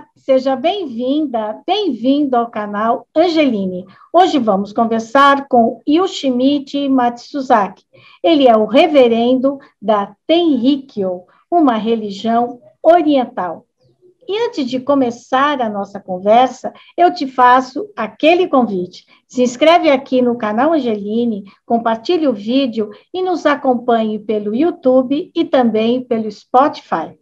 Olá, seja bem-vinda, bem-vindo ao canal Angeline. Hoje vamos conversar com Yoshimichi Matsuzaki. Ele é o reverendo da Tenrikyo, uma religião oriental. E antes de começar a nossa conversa, eu te faço aquele convite. Se inscreve aqui no canal Angeline, compartilhe o vídeo e nos acompanhe pelo YouTube e também pelo Spotify.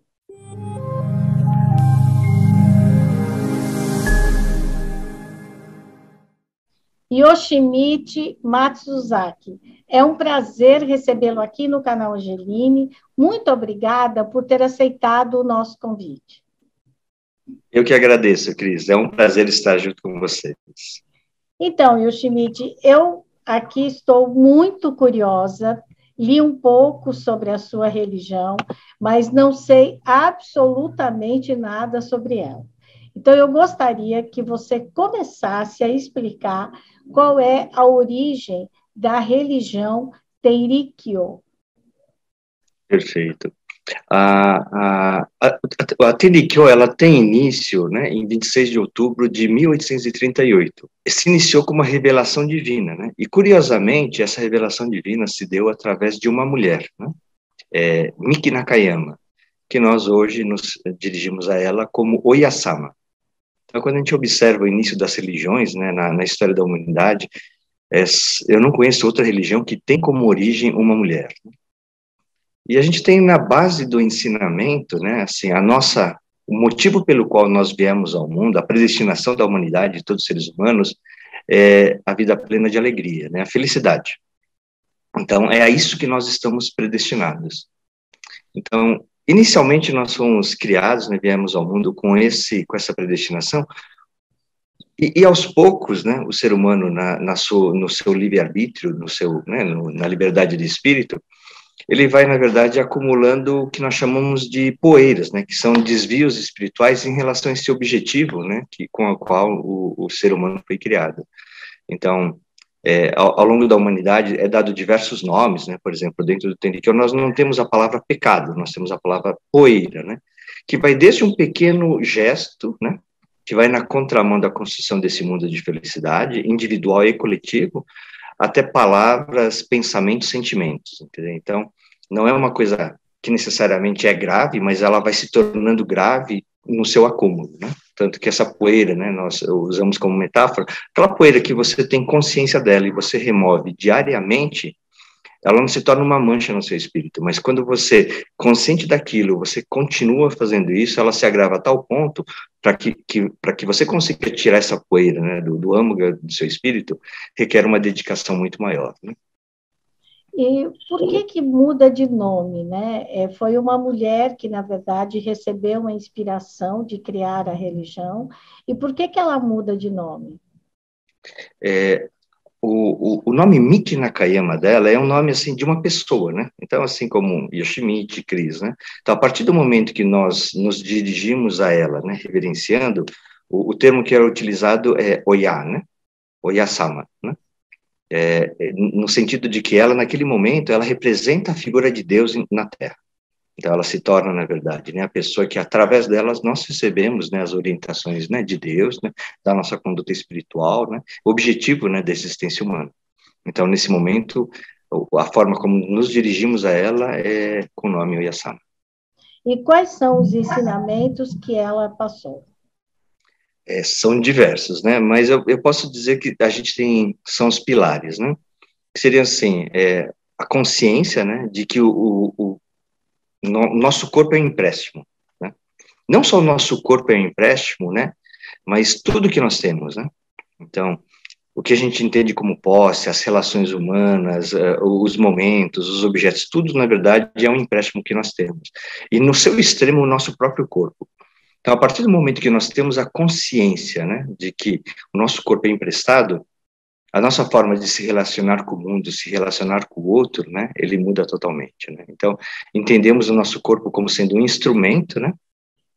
Yoshimichi Matsuzaki. É um prazer recebê-lo aqui no canal Angeline. Muito obrigada por ter aceitado o nosso convite. Eu que agradeço, Cris. É um prazer estar junto com vocês. Então, Yoshimichi, eu aqui estou muito curiosa. Li um pouco sobre a sua religião, mas não sei absolutamente nada sobre ela. Então, eu gostaria que você começasse a explicar qual é a origem da religião Teirikyo. Perfeito. A, a, a, a Teirikyo, ela tem início né, em 26 de outubro de 1838. Se iniciou com uma revelação divina, né? E, curiosamente, essa revelação divina se deu através de uma mulher, né? É, Miki Nakayama, que nós hoje nos dirigimos a ela como Oyasama. Então, quando a gente observa o início das religiões, né, na, na história da humanidade, é, eu não conheço outra religião que tem como origem uma mulher. E a gente tem na base do ensinamento, né, assim, a nossa, o motivo pelo qual nós viemos ao mundo, a predestinação da humanidade, de todos os seres humanos, é a vida plena de alegria, né, a felicidade. Então, é a isso que nós estamos predestinados. Então, Inicialmente nós fomos criados, né, viemos ao mundo com esse, com essa predestinação, e, e aos poucos, né, o ser humano na, na sua, no seu livre arbítrio, no seu, né, no, na liberdade de espírito, ele vai na verdade acumulando o que nós chamamos de poeiras, né, que são desvios espirituais em relação a esse objetivo, né, que com o qual o, o ser humano foi criado. Então, é, ao, ao, longo da humanidade é dado diversos nomes, né? Por exemplo, dentro do Tenrikyo nós não temos a palavra pecado, nós temos a palavra poeira, né? Que vai desde um pequeno gesto, né? Que vai na contramão da construção desse mundo de felicidade individual e coletivo, até palavras, pensamentos, sentimentos, entendeu? Então, não é uma coisa que necessariamente é grave, mas ela vai se tornando grave no seu acúmulo, né? Tanto que essa poeira, né, nós usamos como metáfora, aquela poeira que você tem consciência dela e você remove diariamente, ela não se torna uma mancha no seu espírito, mas quando você, consciente daquilo, você continua fazendo isso, ela se agrava a tal ponto para que, que, que você consiga tirar essa poeira né, do, do âmago do seu espírito, requer uma dedicação muito maior. Né? E por que que muda de nome, né? É, foi uma mulher que, na verdade, recebeu a inspiração de criar a religião. E por que que ela muda de nome? É, o, o, o, nome Miki Nakayama dela é um nome, assim, de uma pessoa, né? Então, assim como Yoshimichi, Cris, né? Então, a partir do momento que nós nos dirigimos a ela, né, reverenciando, o, o termo que era utilizado é Oya, né? Oyasama, né? É, no sentido de que ela, naquele momento, ela representa a figura de Deus na Terra. Então, ela se torna, na verdade, né, a pessoa que, através delas, nós recebemos né, as orientações né, de Deus, né, da nossa conduta espiritual, né, objetivo né, da existência humana. Então, nesse momento, a forma como nos dirigimos a ela é com o nome Oyasama. E quais são os ensinamentos que ela passou? É, são diversos, né? Mas eu, eu, posso dizer que a gente tem são os pilares, né? Que seriam assim, é, a consciência, né, de que o, o, o no, nosso corpo é um empréstimo, né? Não só o nosso corpo é um empréstimo, né? Mas tudo que nós temos, né? Então, o que a gente entende como posse, as relações humanas, uh, os momentos, os objetos, tudo, na verdade, é um empréstimo que nós temos. E no seu extremo, o nosso próprio corpo. Então, a partir do momento que nós temos a consciência né, de que o nosso corpo é emprestado, a nossa forma de se relacionar com o mundo, se relacionar com o outro, né, ele muda totalmente. Né? Então, entendemos o nosso corpo como sendo um instrumento, né,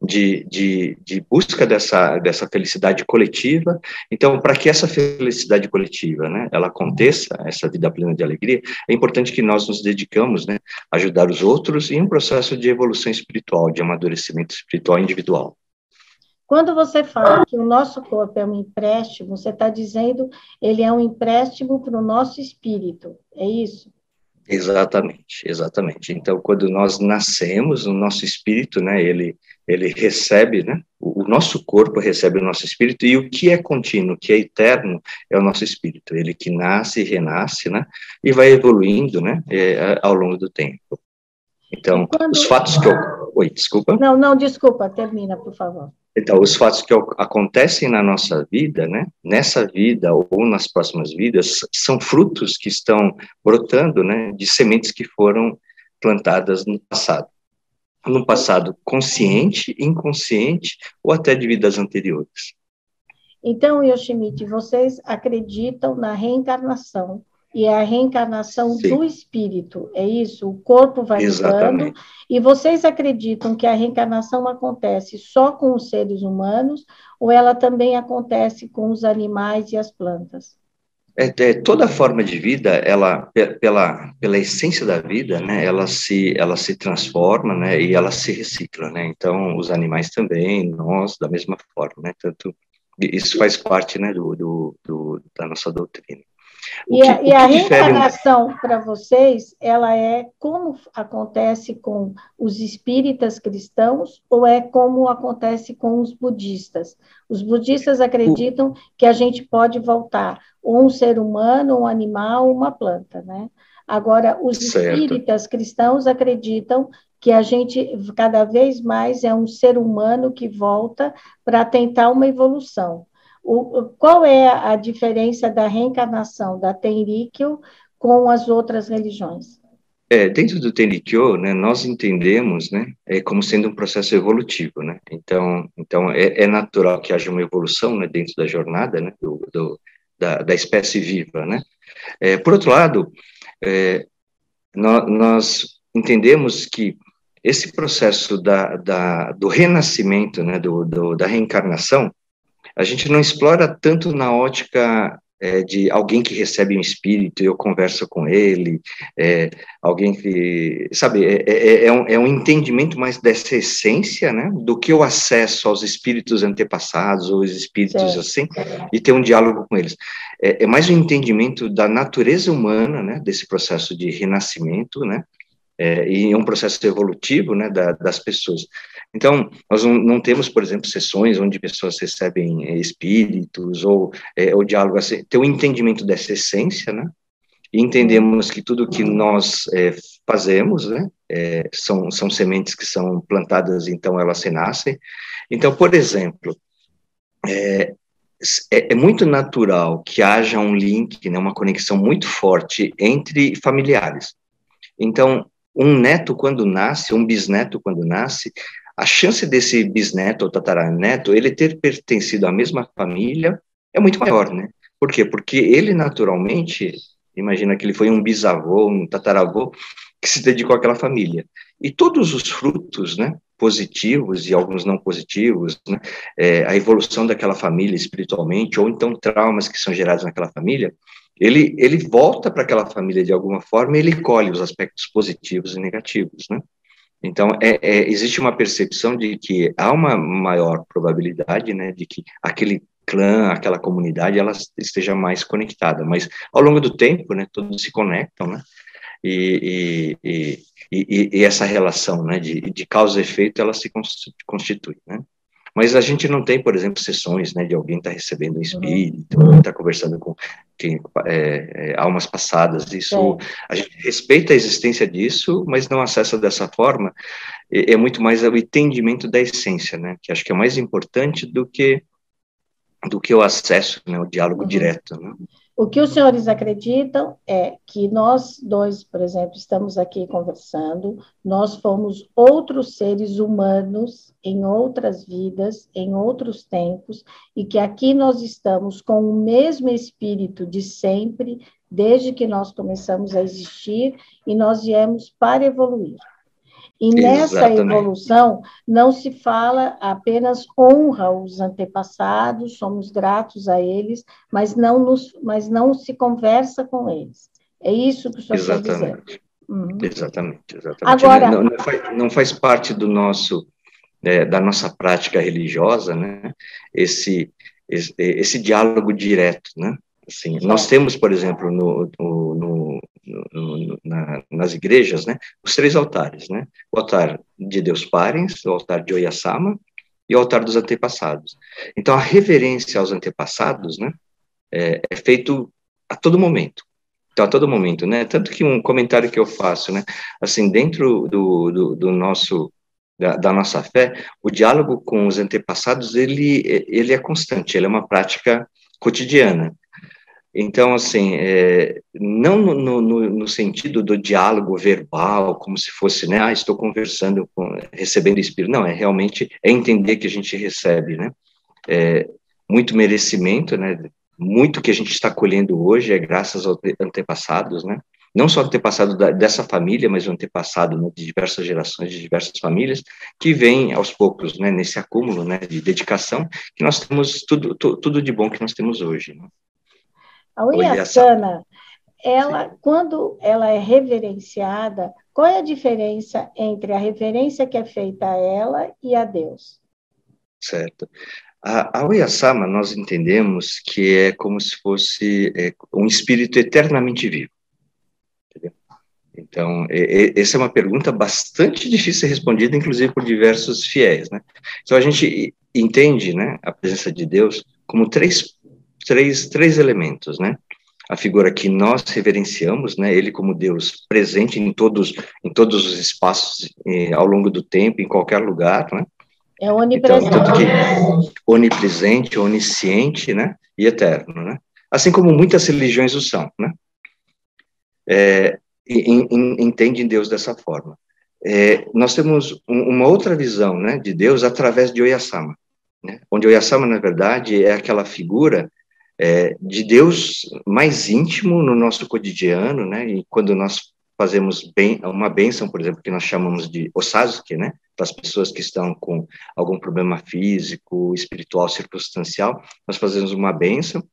de, de, de busca dessa, dessa felicidade coletiva. Então, para que essa felicidade coletiva, né, ela aconteça, essa vida plena de alegria, é importante que nós nos dedicamos, né, a ajudar os outros em um processo de evolução espiritual, de amadurecimento espiritual individual. Quando você fala que o nosso corpo é um empréstimo, você está dizendo ele é um empréstimo para o nosso espírito, é isso? Exatamente, exatamente. Então, quando nós nascemos, o nosso espírito, né, ele, ele recebe, né, o, nosso corpo recebe o nosso espírito, e o que é contínuo, o que é eterno, é o nosso espírito, ele que nasce e renasce, né, e vai evoluindo, né, é, ao longo do tempo. Então, quando... os fatos que eu... Oi, desculpa. Não, não, desculpa, termina, por favor. Então, os fatos que acontecem na nossa vida, né, nessa vida ou nas próximas vidas, são frutos que estão brotando, né, de sementes que foram plantadas no passado. No passado consciente, inconsciente ou até de vidas anteriores. Então, Yoshimite, vocês acreditam na reencarnação e é a reencarnação Sim. do espírito, é isso? O corpo vai Exatamente. mudando, e vocês acreditam que a reencarnação acontece só com os seres humanos, ou ela também acontece com os animais e as plantas? É, é, toda forma de vida, ela pela pela essência da vida, né, ela se ela se transforma, né, e ela se recicla, né. Então os animais também, nós da mesma forma, né. Tanto isso faz parte, né, do, do, do da nossa doutrina. E, que, a, e a reencarnação para vocês, ela é como acontece com os espíritas cristãos ou é como acontece com os budistas? Os budistas acreditam o... que a gente pode voltar ou um ser humano, um animal, uma planta, né? Agora, os certo. espíritas cristãos acreditam que a gente cada vez mais é um ser humano que volta para tentar uma evolução. O, qual é a diferença da reencarnação da Tenrikyo com as outras religiões? É, dentro do Tenrikyo, né, nós entendemos, né, é como sendo um processo evolutivo, né. Então, então é, é natural que haja uma evolução, né, dentro da jornada, né, do, do da, da, espécie viva, né. É, por outro lado, é, nós, nós entendemos que esse processo da, da, do renascimento, né, do, do, da reencarnação, a gente não explora tanto na ótica é, de alguém que recebe um espírito e eu converso com ele, é, alguém que, sabe, é, é, é, é, um, é um entendimento mais dessa essência, né, do que o acesso aos espíritos antepassados ou os espíritos assim, e ter um diálogo com eles. É, é mais um entendimento da natureza humana, né, desse processo de renascimento, né, é, e um processo evolutivo, né, da, das pessoas. Então, nós não, não, temos, por exemplo, sessões onde pessoas recebem é, espíritos ou é, o diálogo, assim, ter um entendimento dessa essência, né? E entendemos que tudo que nós é, fazemos, né, é, são, são sementes que são plantadas, então elas renascem. Então, por exemplo, é, é, é, muito natural que haja um link, né, uma conexão muito forte entre familiares. Então, um neto quando nasce, um bisneto quando nasce, a chance desse bisneto ou tataraneto ele ter pertencido à mesma família é muito maior, né? Por quê? Porque ele naturalmente, imagina que ele foi um bisavô, um tataravô que se dedicou àquela família. E todos os frutos, né, positivos e alguns não positivos, né, é, a evolução daquela família espiritualmente, ou então traumas que são gerados naquela família, ele, ele volta para aquela família de alguma forma e ele colhe os aspectos positivos e negativos, né? Então, é, é, existe uma percepção de que há uma maior probabilidade, né, de que aquele clã, aquela comunidade, ela esteja mais conectada. Mas, ao longo do tempo, né, todos se conectam, né, e, e, e, e essa relação, né, de, de causa e efeito, ela se constitui, né. Mas a gente não tem, por exemplo, sessões né, de alguém estar tá recebendo um uhum. espírito, uhum. estar tá conversando com quem, é, é, almas passadas. Isso a gente respeita a existência disso, mas não acessa dessa forma. É, é muito mais o entendimento da essência, né? Que acho que é mais importante do que do que o acesso, né, o diálogo uhum. direto. Né? O que os senhores acreditam é que nós dois, por exemplo, estamos aqui conversando, nós fomos outros seres humanos em outras vidas, em outros tempos, e que aqui nós estamos com o mesmo espírito de sempre, desde que nós começamos a existir, e nós viemos para evoluir. E nessa Exatamente. evolução não se fala apenas honra os antepassados, somos gratos a eles, mas não, nos, mas não se conversa com eles. É isso que o senhor está dizendo. Uhum. Exatamente, exatamente. Agora, não, não, faz, não faz parte do nosso é, da nossa prática religiosa, né, esse, esse, esse diálogo direto, né, assim, nós temos, por exemplo, no, no, no, na, nas igrejas, né, os três altares, né, o altar de Deus Parens, o altar de Oyasama e o altar dos antepassados. Então, a reverência aos antepassados, né, é, é feito a todo momento, então, a todo momento, né? Tanto que um comentário que eu faço, né? Assim, dentro do, do, do nosso da, da, nossa fé, o diálogo com os antepassados ele ele é constante, ele é uma prática cotidiana. Então, assim, é, não no, no, no, sentido do diálogo verbal, como se fosse, né, ah, estou conversando, com, recebendo espírito. Não, é realmente é entender que a gente recebe, né, é, muito merecimento, né, muito que a gente está colhendo hoje é graças aos antepassados, né? Não só antepassado da, dessa família, mas o antepassado né, de diversas gerações, de diversas famílias, que vem aos poucos, né, nesse acúmulo, né, de dedicação, que nós temos tudo, tu, tudo de bom que nós temos hoje. Né? A Uiaçana, ela, Sim. quando ela é reverenciada, qual é a diferença entre a reverência que é feita a ela e a Deus? Certo. A, a Oyasama, nós entendemos que é como se fosse é, um espírito eternamente vivo. Entendeu? Então, é, é, essa é uma pergunta bastante difícil de ser respondida, inclusive por diversos fiéis, né? Então, a gente entende, né, a presença de Deus como três, três, três elementos, né? A figura que nós reverenciamos, né, ele como Deus presente em todos, em todos os espaços, eh, ao longo do tempo, em qualquer lugar, né? É onipresente. Então, onipresente, onisciente, né? E eterno, né? Assim como muitas religiões o são, né? É, entendem Deus dessa forma. É, nós temos um, uma outra visão, né, de Deus através de Oyasama, né? Onde Oyasama, na verdade, é aquela figura é, de Deus mais íntimo no nosso cotidiano, né? E quando nós fazemos bem, uma bênção, por exemplo, que nós chamamos de osazuke, né, para as pessoas que estão com algum problema físico, espiritual, circunstancial, nós fazemos uma bênção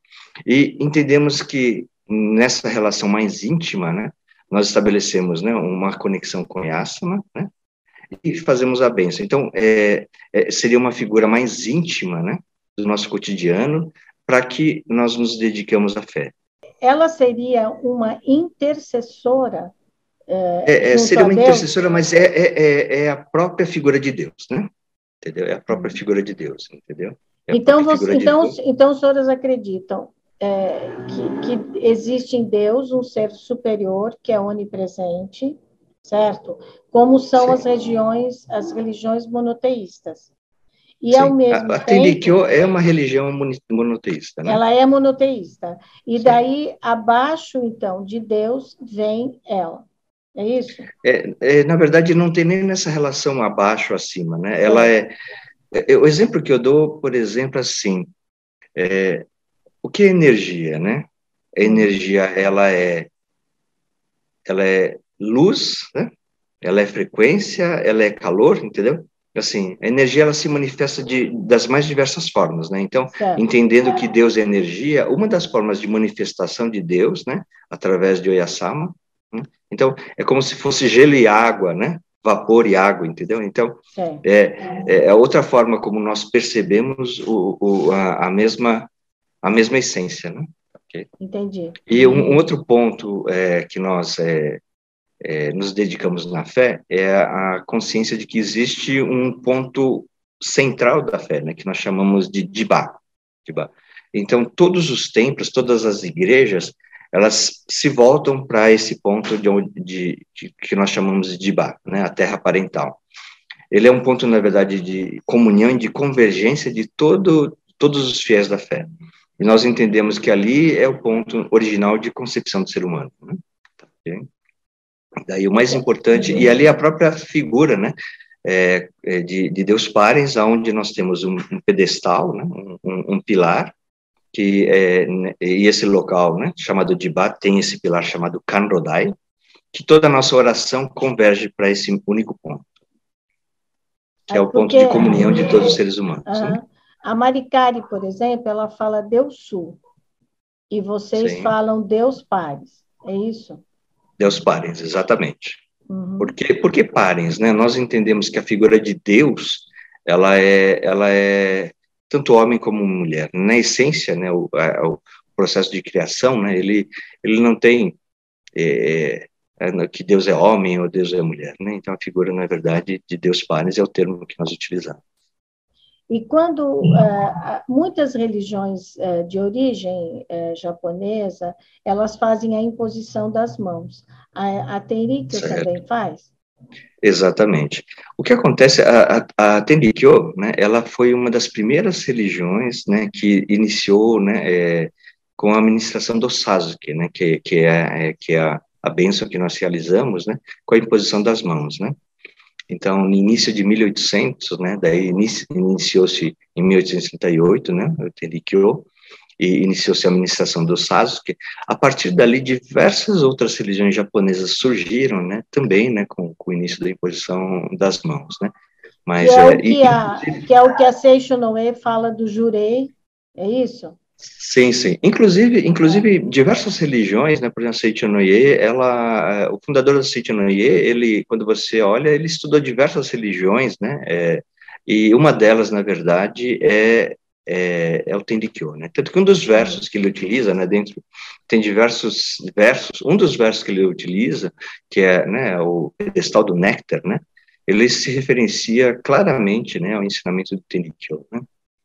e entendemos que nessa relação mais íntima, né, nós estabelecemos, né, uma conexão com Yasama, né, e fazemos a bênção. Então, é, é, seria uma figura mais íntima, né, do nosso cotidiano, para que nós nos dediquemos à fé. Ela seria uma intercessora é, é, seria uma intercessora, mas é, é, é, é, a própria figura de Deus, né? Entendeu? É a própria hum. figura de Deus, entendeu? É então, você, então, de então, os senhores acreditam é, que, que existe em Deus um ser superior que é onipresente, certo? Como são Sim. as regiões, as religiões monoteístas. E Sim. ao mesmo a, a tempo, é uma religião monoteísta, né? Ela é monoteísta. E Sim. daí abaixo então de Deus vem ela. É isso? É, é, na verdade, não tem nem nessa relação abaixo acima, né? Ela é. é, é o exemplo que eu dou, por exemplo, assim, é, o que é energia, né? A energia, ela é, ela é luz, né? Ela é frequência, ela é calor, entendeu? Assim, a energia ela se manifesta de, das mais diversas formas, né? Então, certo. entendendo que Deus é energia, uma das formas de manifestação de Deus, né, através de Oyasama, né? Então, é como se fosse gelo e água, né? Vapor e água, entendeu? Então, é, é, é outra forma como nós percebemos o, o, a, a, mesma, a mesma essência, né? Okay? Entendi. E um, um outro ponto é, que nós é, é, nos dedicamos na fé é a consciência de que existe um ponto central da fé, né? Que nós chamamos de Dibá. Dibá. Então, todos os templos, todas as igrejas, elas se voltam para esse ponto de, de, de, que nós chamamos de Dibá, né, a terra parental. Ele é um ponto, na verdade, de comunhão e de convergência de todo, todos os fiéis da fé. E nós entendemos que ali é o ponto original de concepção do ser humano. Né? Okay? Daí o mais importante, e ali a própria figura, né, é, é de, de Deus Parens, onde nós temos um, um pedestal, né, um, um, pilar, que é, e esse local, né, chamado Dibá, tem esse pilar chamado Kanrodai, que toda a nossa oração converge para esse único ponto, que é, é o ponto de comunhão de todos os seres humanos. Né? A Maricari, por exemplo, ela fala Deus Sul, e vocês Sim. falam Deus Pares, é isso? Deus Pares, exatamente. Uhum. Por, que, por que Parens? Né? Nós entendemos que a figura de Deus ela é, ela é tanto homem como mulher. Na essência, né, o, a, o processo de criação, né, ele, ele não tem é, é, que Deus é homem ou Deus é mulher, né? Então a figura, na verdade, de Deus Pares é o termo que nós utilizamos. E quando uh, muitas religiões uh, de origem uh, japonesa, elas fazem a imposição das mãos. A, a Tenrikyo também faz? Exatamente. O que acontece, a, a, a Tenrikyo, né, ela foi uma das primeiras religiões, né, que iniciou, né, é, com a administração do Sasuke, né, que, que é, é que é a, a bênção que nós realizamos, né, com a imposição das mãos, né. Então, no início de 1800, né, daí iniciou-se em 1838, né, o Tenrikyo, e iniciou-se a administração do Sasuke. A partir dali, diversas outras religiões japonesas surgiram, né, também, né, com, com o início da imposição das mãos, né. Mas, que, é, é, o que, e, a, que é o que a Seisho Noe fala do jurei, é isso? Sim, sim. Inclusive, inclusive diversas religiões, né, por exemplo, Seichanoye, ela, eh, o fundador da Seichanoye, ele, quando você olha, ele estudou diversas religiões, né, é, e uma delas, na verdade, é, é, é o Tendikyo, né, tanto que um dos versos que ele utiliza, né, dentro, tem diversos versos, um dos versos que ele utiliza, que é, né, o pedestal do néctar, né, ele se referencia claramente, né, ao ensinamento do Tendikyo, né,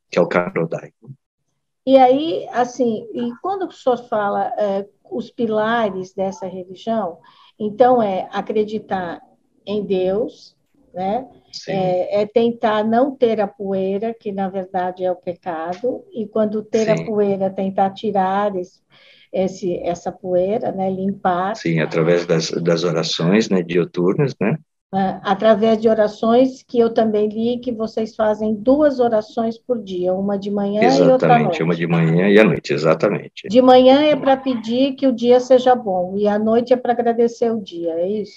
que é o Karodai. Né. E aí, assim, e quando o senhor fala é, os pilares dessa religião, então é acreditar em Deus, né? É, é, tentar não ter a poeira, que na verdade é o pecado, e quando ter Sim. a poeira, tentar tirar esse, esse, essa poeira, né? Limpar. Sim, através das, das orações né, dioturnas, né? Né, através de orações que eu também li que vocês fazem duas orações por dia, uma de manhã exatamente, e outra à noite. uma de manhã e à noite, exatamente. De manhã é para pedir que o dia seja bom e à noite é para agradecer o dia, é isso?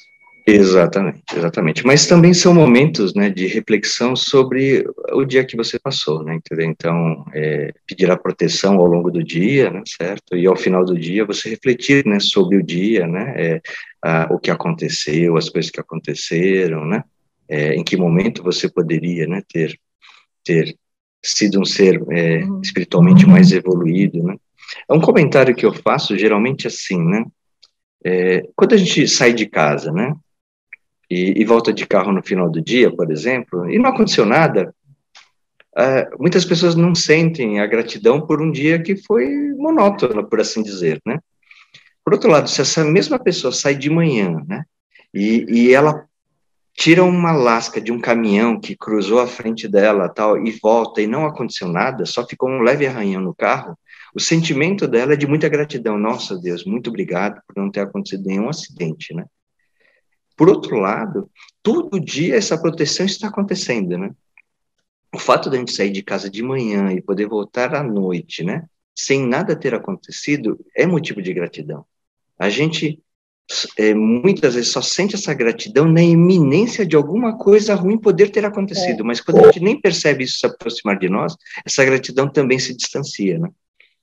Exatamente, exatamente. Mas também são momentos, né, de reflexão sobre o dia que você passou, né, entendeu? Então, é, pedir a proteção ao longo do dia, né, certo? E ao final do dia você refletir, né, sobre o dia, né, é, a, o que aconteceu, as coisas que aconteceram, né? É, em que momento você poderia, né, ter ter sido um ser é, uhum. espiritualmente mais evoluído, né? É um comentário que eu faço geralmente assim, né? É, quando a gente sai de casa, né? e, e, volta de carro no final do dia, por exemplo, e não aconteceu nada, uh, muitas pessoas não sentem a gratidão por um dia que foi monótono, por assim dizer, né? Por outro lado, se essa mesma pessoa sai de manhã, né, e, e ela tira uma lasca de um caminhão que cruzou a frente dela, tal, e volta e não aconteceu nada, só ficou um leve arranhão no carro, o sentimento dela é de muita gratidão. Nossa, Deus, muito obrigado por não ter acontecido nenhum acidente, né? Por outro lado, todo dia essa proteção está acontecendo, né? O fato de a gente sair de casa de manhã e poder voltar à noite, né? Sem nada ter acontecido, é motivo de gratidão. A gente é, muitas vezes só sente essa gratidão na iminência de alguma coisa ruim poder ter acontecido, é. mas quando a gente nem percebe isso se aproximar de nós, essa gratidão também se distancia, né?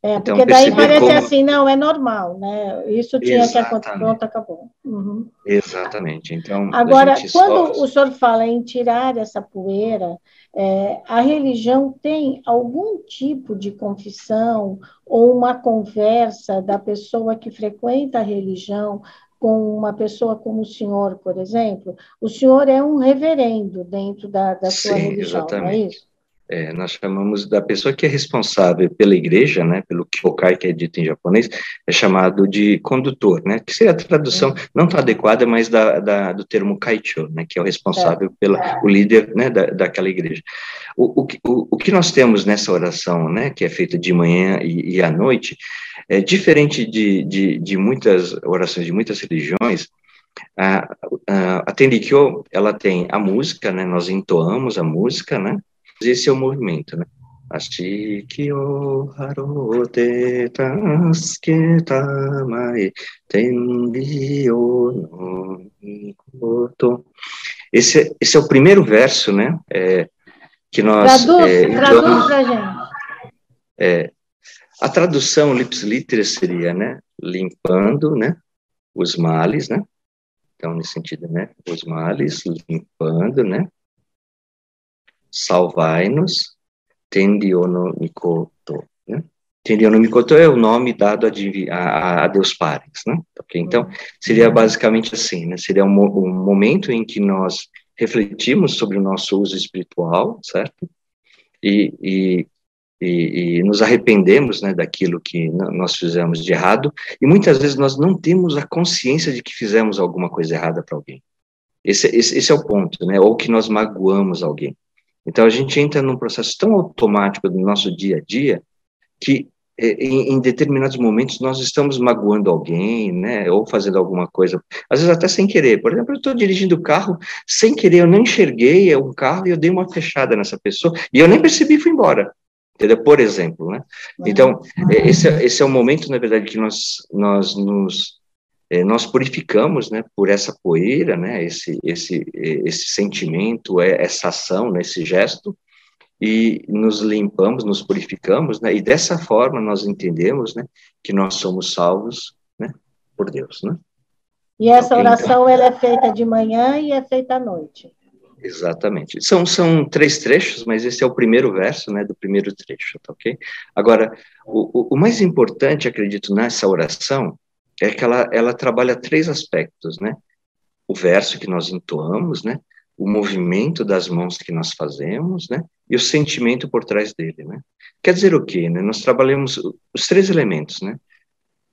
É, então, porque daí parece como... assim, não, é normal, né? Isso tinha Exatamente. que acontecer, pronto, acabou. Uhum. Exatamente. Então, Agora, quando só... o senhor fala em tirar essa poeira, é, a religião tem algum tipo de confissão ou uma conversa da pessoa que frequenta a religião com uma pessoa como o senhor, por exemplo? O senhor é um reverendo dentro da, da sua Sim, religião, exatamente. não é isso? É, nós chamamos da pessoa que é responsável pela igreja, né, pelo kyokai, que é dito em japonês, é chamado de condutor, né, que seria a tradução uhum. não tão adequada, mas da, da, do termo kaicho, né, que é o responsável pelo o líder, né, da, daquela igreja. O, o, o, o que nós temos nessa oração, né, que é feita de manhã e, e à noite, é diferente de, de, de muitas orações de muitas religiões, a, a, a Tenrikyo, ela tem a música, né, nós entoamos a música, né, esse é o movimento, né? Ashikyo harote tasketamai tenbio no mikoto. Esse, esse é o primeiro verso, né? É, que nós... Traduz, é, traduz pra gente. É, a tradução lips literis seria, né? Limpando, né? Os males, né? Então, nesse sentido, né? Os males, limpando, né? Salvai-nos, Tendiono Mikoto, né? Tendiono Mikoto é o nome dado a, a, a Deus Pares, né? Okay? Então, seria basicamente assim, né? Seria um, um momento em que nós refletimos sobre o nosso uso espiritual, certo? E, e, e, e, nos arrependemos né, daquilo que nós fizemos de errado, e muitas vezes nós não temos a consciência de que fizemos alguma coisa errada para alguém. Esse, esse, esse, é o ponto, né? Ou que nós magoamos alguém. Então a gente entra num processo tão automático do nosso dia a dia que é, em, em, determinados momentos nós estamos magoando alguém, né, ou fazendo alguma coisa, às vezes até sem querer. Por exemplo, eu estou dirigindo o carro, sem querer, eu não enxerguei um carro e eu dei uma fechada nessa pessoa e eu nem percebi e fui embora. Entendeu? Por exemplo, né? Então, é, esse, é, esse é o momento, na verdade, que nós, nós nos é, nós purificamos, né, por essa poeira, né, esse, esse, esse sentimento, essa ação, né, esse gesto, e nos limpamos, nos purificamos, né? E dessa forma nós entendemos, né, que nós somos salvos, né, por Deus, né? E essa oração ela é feita de manhã e é feita à noite. Exatamente. São, são três trechos, mas esse é o primeiro verso, né, do primeiro trecho, tá ok? Agora, o, o mais importante, acredito, nessa oração é que ela, ela trabalha três aspectos, né? O verso que nós entoamos, né? O movimento das mãos que nós fazemos, né? e o sentimento por trás dele, né? Quer dizer o quê, né? Nós trabalhamos os três elementos, né?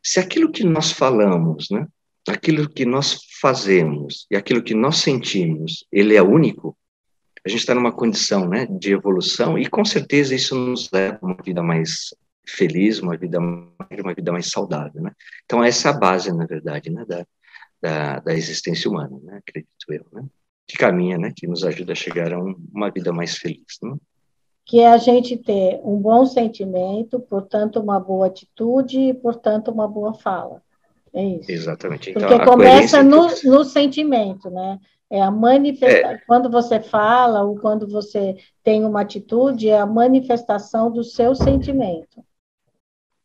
Se aquilo que nós falamos, né? Aquilo que nós fazemos e aquilo que nós sentimos, ele é único, a gente está numa condição, né, de evolução e com certeza isso nos leva a uma vida mais feliz, uma vida uma vida mais saudável, né? Então essa é a base, na verdade, né, da, da, da existência humana, né? Acredito eu, né? que caminha, né, que nos ajuda a chegar a um, uma vida mais feliz. Né? Que é a gente ter um bom sentimento, portanto, uma boa atitude e, portanto, uma boa fala. É isso. Exatamente. Então, Porque começa no, no sentimento, né? É a manifestação. É. Quando você fala ou quando você tem uma atitude, é a manifestação do seu sentimento.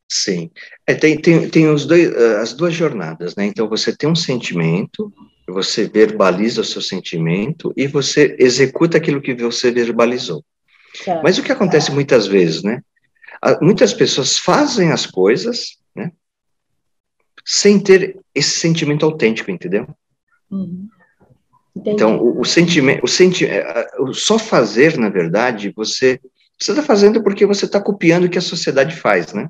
Sim. É, tem tem, tem os dois, eh, as duas jornadas, né? Então, você tem um sentimento, você verbaliza o seu sentimento e você executa aquilo que você verbalizou. Certo. Mas o que acontece muitas vezes, né? Muitas pessoas fazem as coisas, né? Sem ter esse sentimento autêntico, entendeu? Uhum. Então, o, o sentimento, o, senti é, o só fazer, na verdade, você você está fazendo porque você está copiando o que a sociedade faz, né?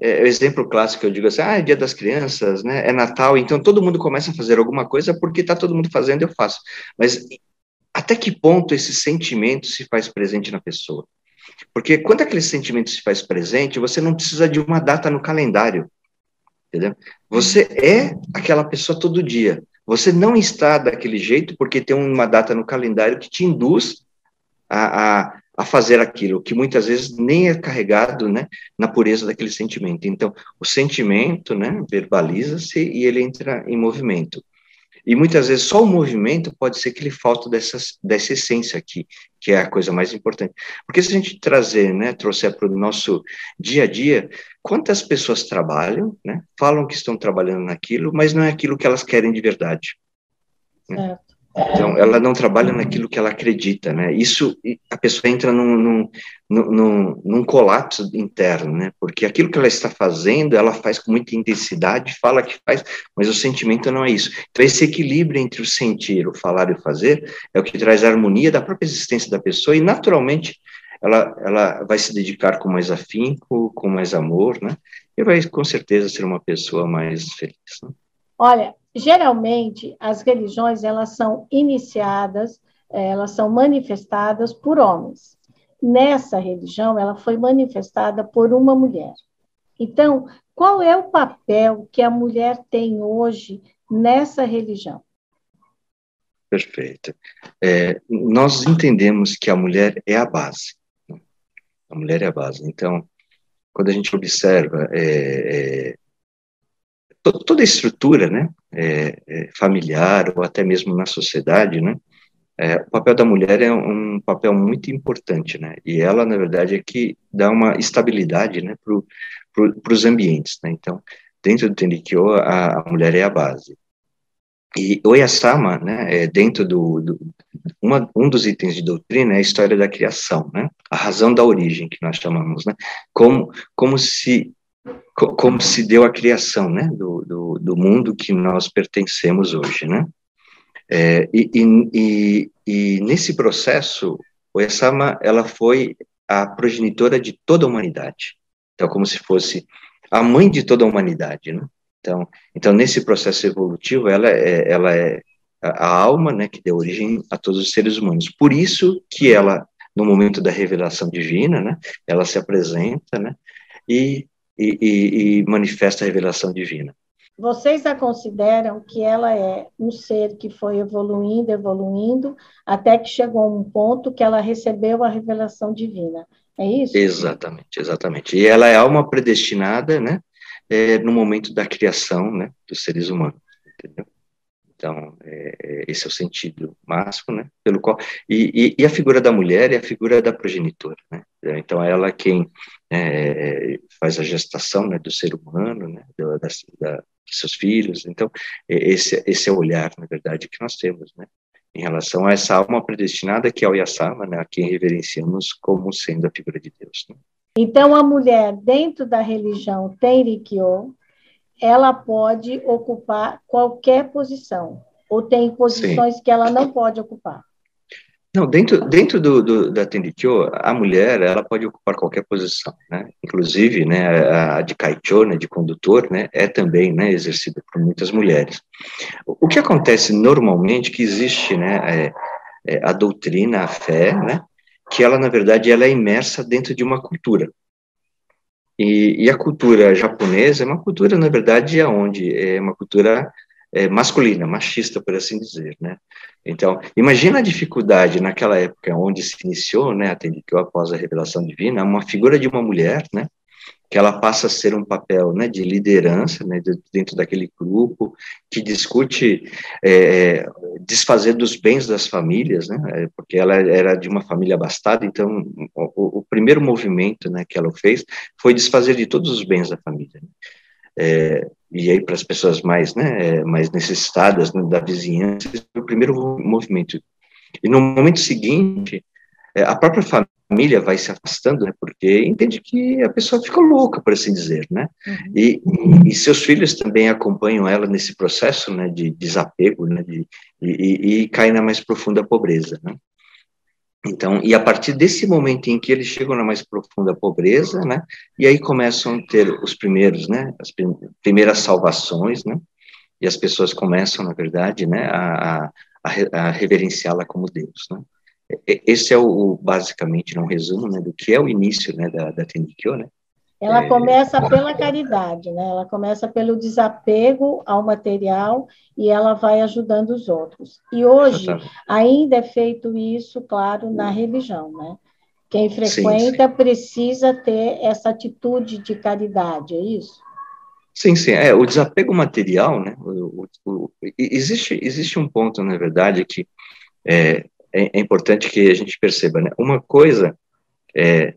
É, o exemplo clássico que eu digo assim, ah, é dia das crianças, né, é Natal, então todo mundo começa a fazer alguma coisa porque está todo mundo fazendo, eu faço. Mas até que ponto esse sentimento se faz presente na pessoa? Porque quando aquele sentimento se faz presente, você não precisa de uma data no calendário, entendeu? Você é aquela pessoa todo dia. Você não está daquele jeito porque tem uma data no calendário que te induz a, a a fazer aquilo, que muitas vezes nem é carregado né, na pureza daquele sentimento. Então, o sentimento né, verbaliza-se e ele entra em movimento. E muitas vezes só o movimento pode ser que ele falte dessa, dessa essência aqui, que é a coisa mais importante. Porque se a gente trazer, né, trouxer para o nosso dia a dia, quantas pessoas trabalham, né, falam que estão trabalhando naquilo, mas não é aquilo que elas querem de verdade. Né? Então, ela não trabalha naquilo que ela acredita, né? Isso, a pessoa entra num, num, num, num, colapso interno, né? Porque aquilo que ela está fazendo, ela faz com muita intensidade, fala que faz, mas o sentimento não é isso. Então, esse equilíbrio entre o sentir, o falar e o fazer é o que traz a harmonia da própria existência da pessoa e, naturalmente, ela, ela vai se dedicar com mais afinco, com mais amor, né? E vai, com certeza, ser uma pessoa mais feliz. Né? Olha, geralmente as religiões elas são iniciadas, eh, elas são manifestadas por homens. Nessa religião, ela foi manifestada por uma mulher. Então, qual é o papel que a mulher tem hoje nessa religião? Perfeito. É, nós entendemos que a mulher é a base. Né? A mulher é a base. Então, quando a gente observa é, é, toda a estrutura, né, é, é, familiar ou até mesmo na sociedade, né, é, o papel da mulher é um papel muito importante, né, e ela, na verdade, é que dá uma estabilidade, né, para pro, os ambientes, né, então, dentro do Tendikyo, a, a mulher é a base. e Oyasama, né, é dentro do, do uma, um dos itens de doutrina é a história da criação, né, a razão da origem que nós chamamos, né, como como se como se deu a criação, né, do, do, do mundo que nós pertencemos hoje, né, é, e, e, e, nesse processo, Oyasama, ela foi a progenitora de toda a humanidade, então como se fosse a mãe de toda a humanidade, né, então, então nesse processo evolutivo, ela é, ela é a alma, né, que deu origem a todos os seres humanos. Por isso que ela, no momento da revelação divina, né, ela se apresenta, né, e, e, e manifesta a revelação divina. Vocês a consideram que ela é um ser que foi evoluindo, evoluindo, até que chegou a um ponto que ela recebeu a revelação divina. É isso? Exatamente, exatamente. E ela é alma predestinada, né? é, no momento da criação né, dos seres humanos, entendeu? Então, é, é, esse é o sentido máximo, né, pelo qual, e, e, e, a figura da mulher é a figura da progenitora, né, então ela é quem é, faz a gestação, né, do ser humano, né, da, dos seus filhos, então, esse, esse é o olhar, na verdade, que nós temos, né, em relação a essa alma predestinada que é o Yasama, né, a quem reverenciamos como sendo a figura de Deus, né. Então, a mulher, dentro da religião Tenrikyo, ela pode ocupar qualquer posição, ou tem posições Sim. que ela não pode ocupar. Não, dentro, dentro do, do, da Tenrikyo, a mulher, ela pode ocupar qualquer posição, né? Inclusive, né, a de kaicho, né, de condutor, né, é também, né, exercida por muitas mulheres. O, que acontece normalmente, que existe, né, é, é a doutrina, a fé, né, que ela, na verdade, ela é imersa dentro de uma cultura. E, e a cultura japonesa é uma cultura, na verdade, aonde é uma cultura é, masculina, machista, por assim dizer, né? Então, imagina a dificuldade naquela época onde se iniciou, né, a Tenrikyo após a revelação divina, uma figura de uma mulher, né, que ela passa a ser um papel né, de liderança né, dentro daquele grupo, que discute é, desfazer dos bens das famílias, né, é, porque ela era de uma família abastada, então o, o primeiro movimento né, que ela fez foi desfazer de todos os bens da família. Né. É, e aí para as pessoas mais, né, mais necessitadas né, da vizinhança, foi o primeiro movimento. E no momento seguinte, é, a própria família vai se afastando, né, porque entende que a pessoa fica louca, por assim dizer, né, uhum. e, e, seus filhos também acompanham ela nesse processo, né, de desapego, né, de, e, e cai na mais profunda pobreza, né. Então, e a partir desse momento em que eles chegam na mais profunda pobreza, né, e aí começam a ter os primeiros, né, as primeiras salvações, né, e as pessoas começam, na verdade, né, a, a, a reverenciá-la como Deus, né. Esse é o, basicamente, um resumo, né, do que é o início, né, da, da Tendikyo, né? Ela é... começa pela caridade, né? Ela começa pelo desapego ao material e ela vai ajudando os outros. E hoje ainda é feito isso, claro, na religião, né? Quem frequenta sim, sim. precisa ter essa atitude de caridade, é isso? Sim, sim. É, o desapego material, né? O, o, o, existe, existe um ponto, na verdade, que é, é, é importante que a gente perceba, né? Uma coisa é,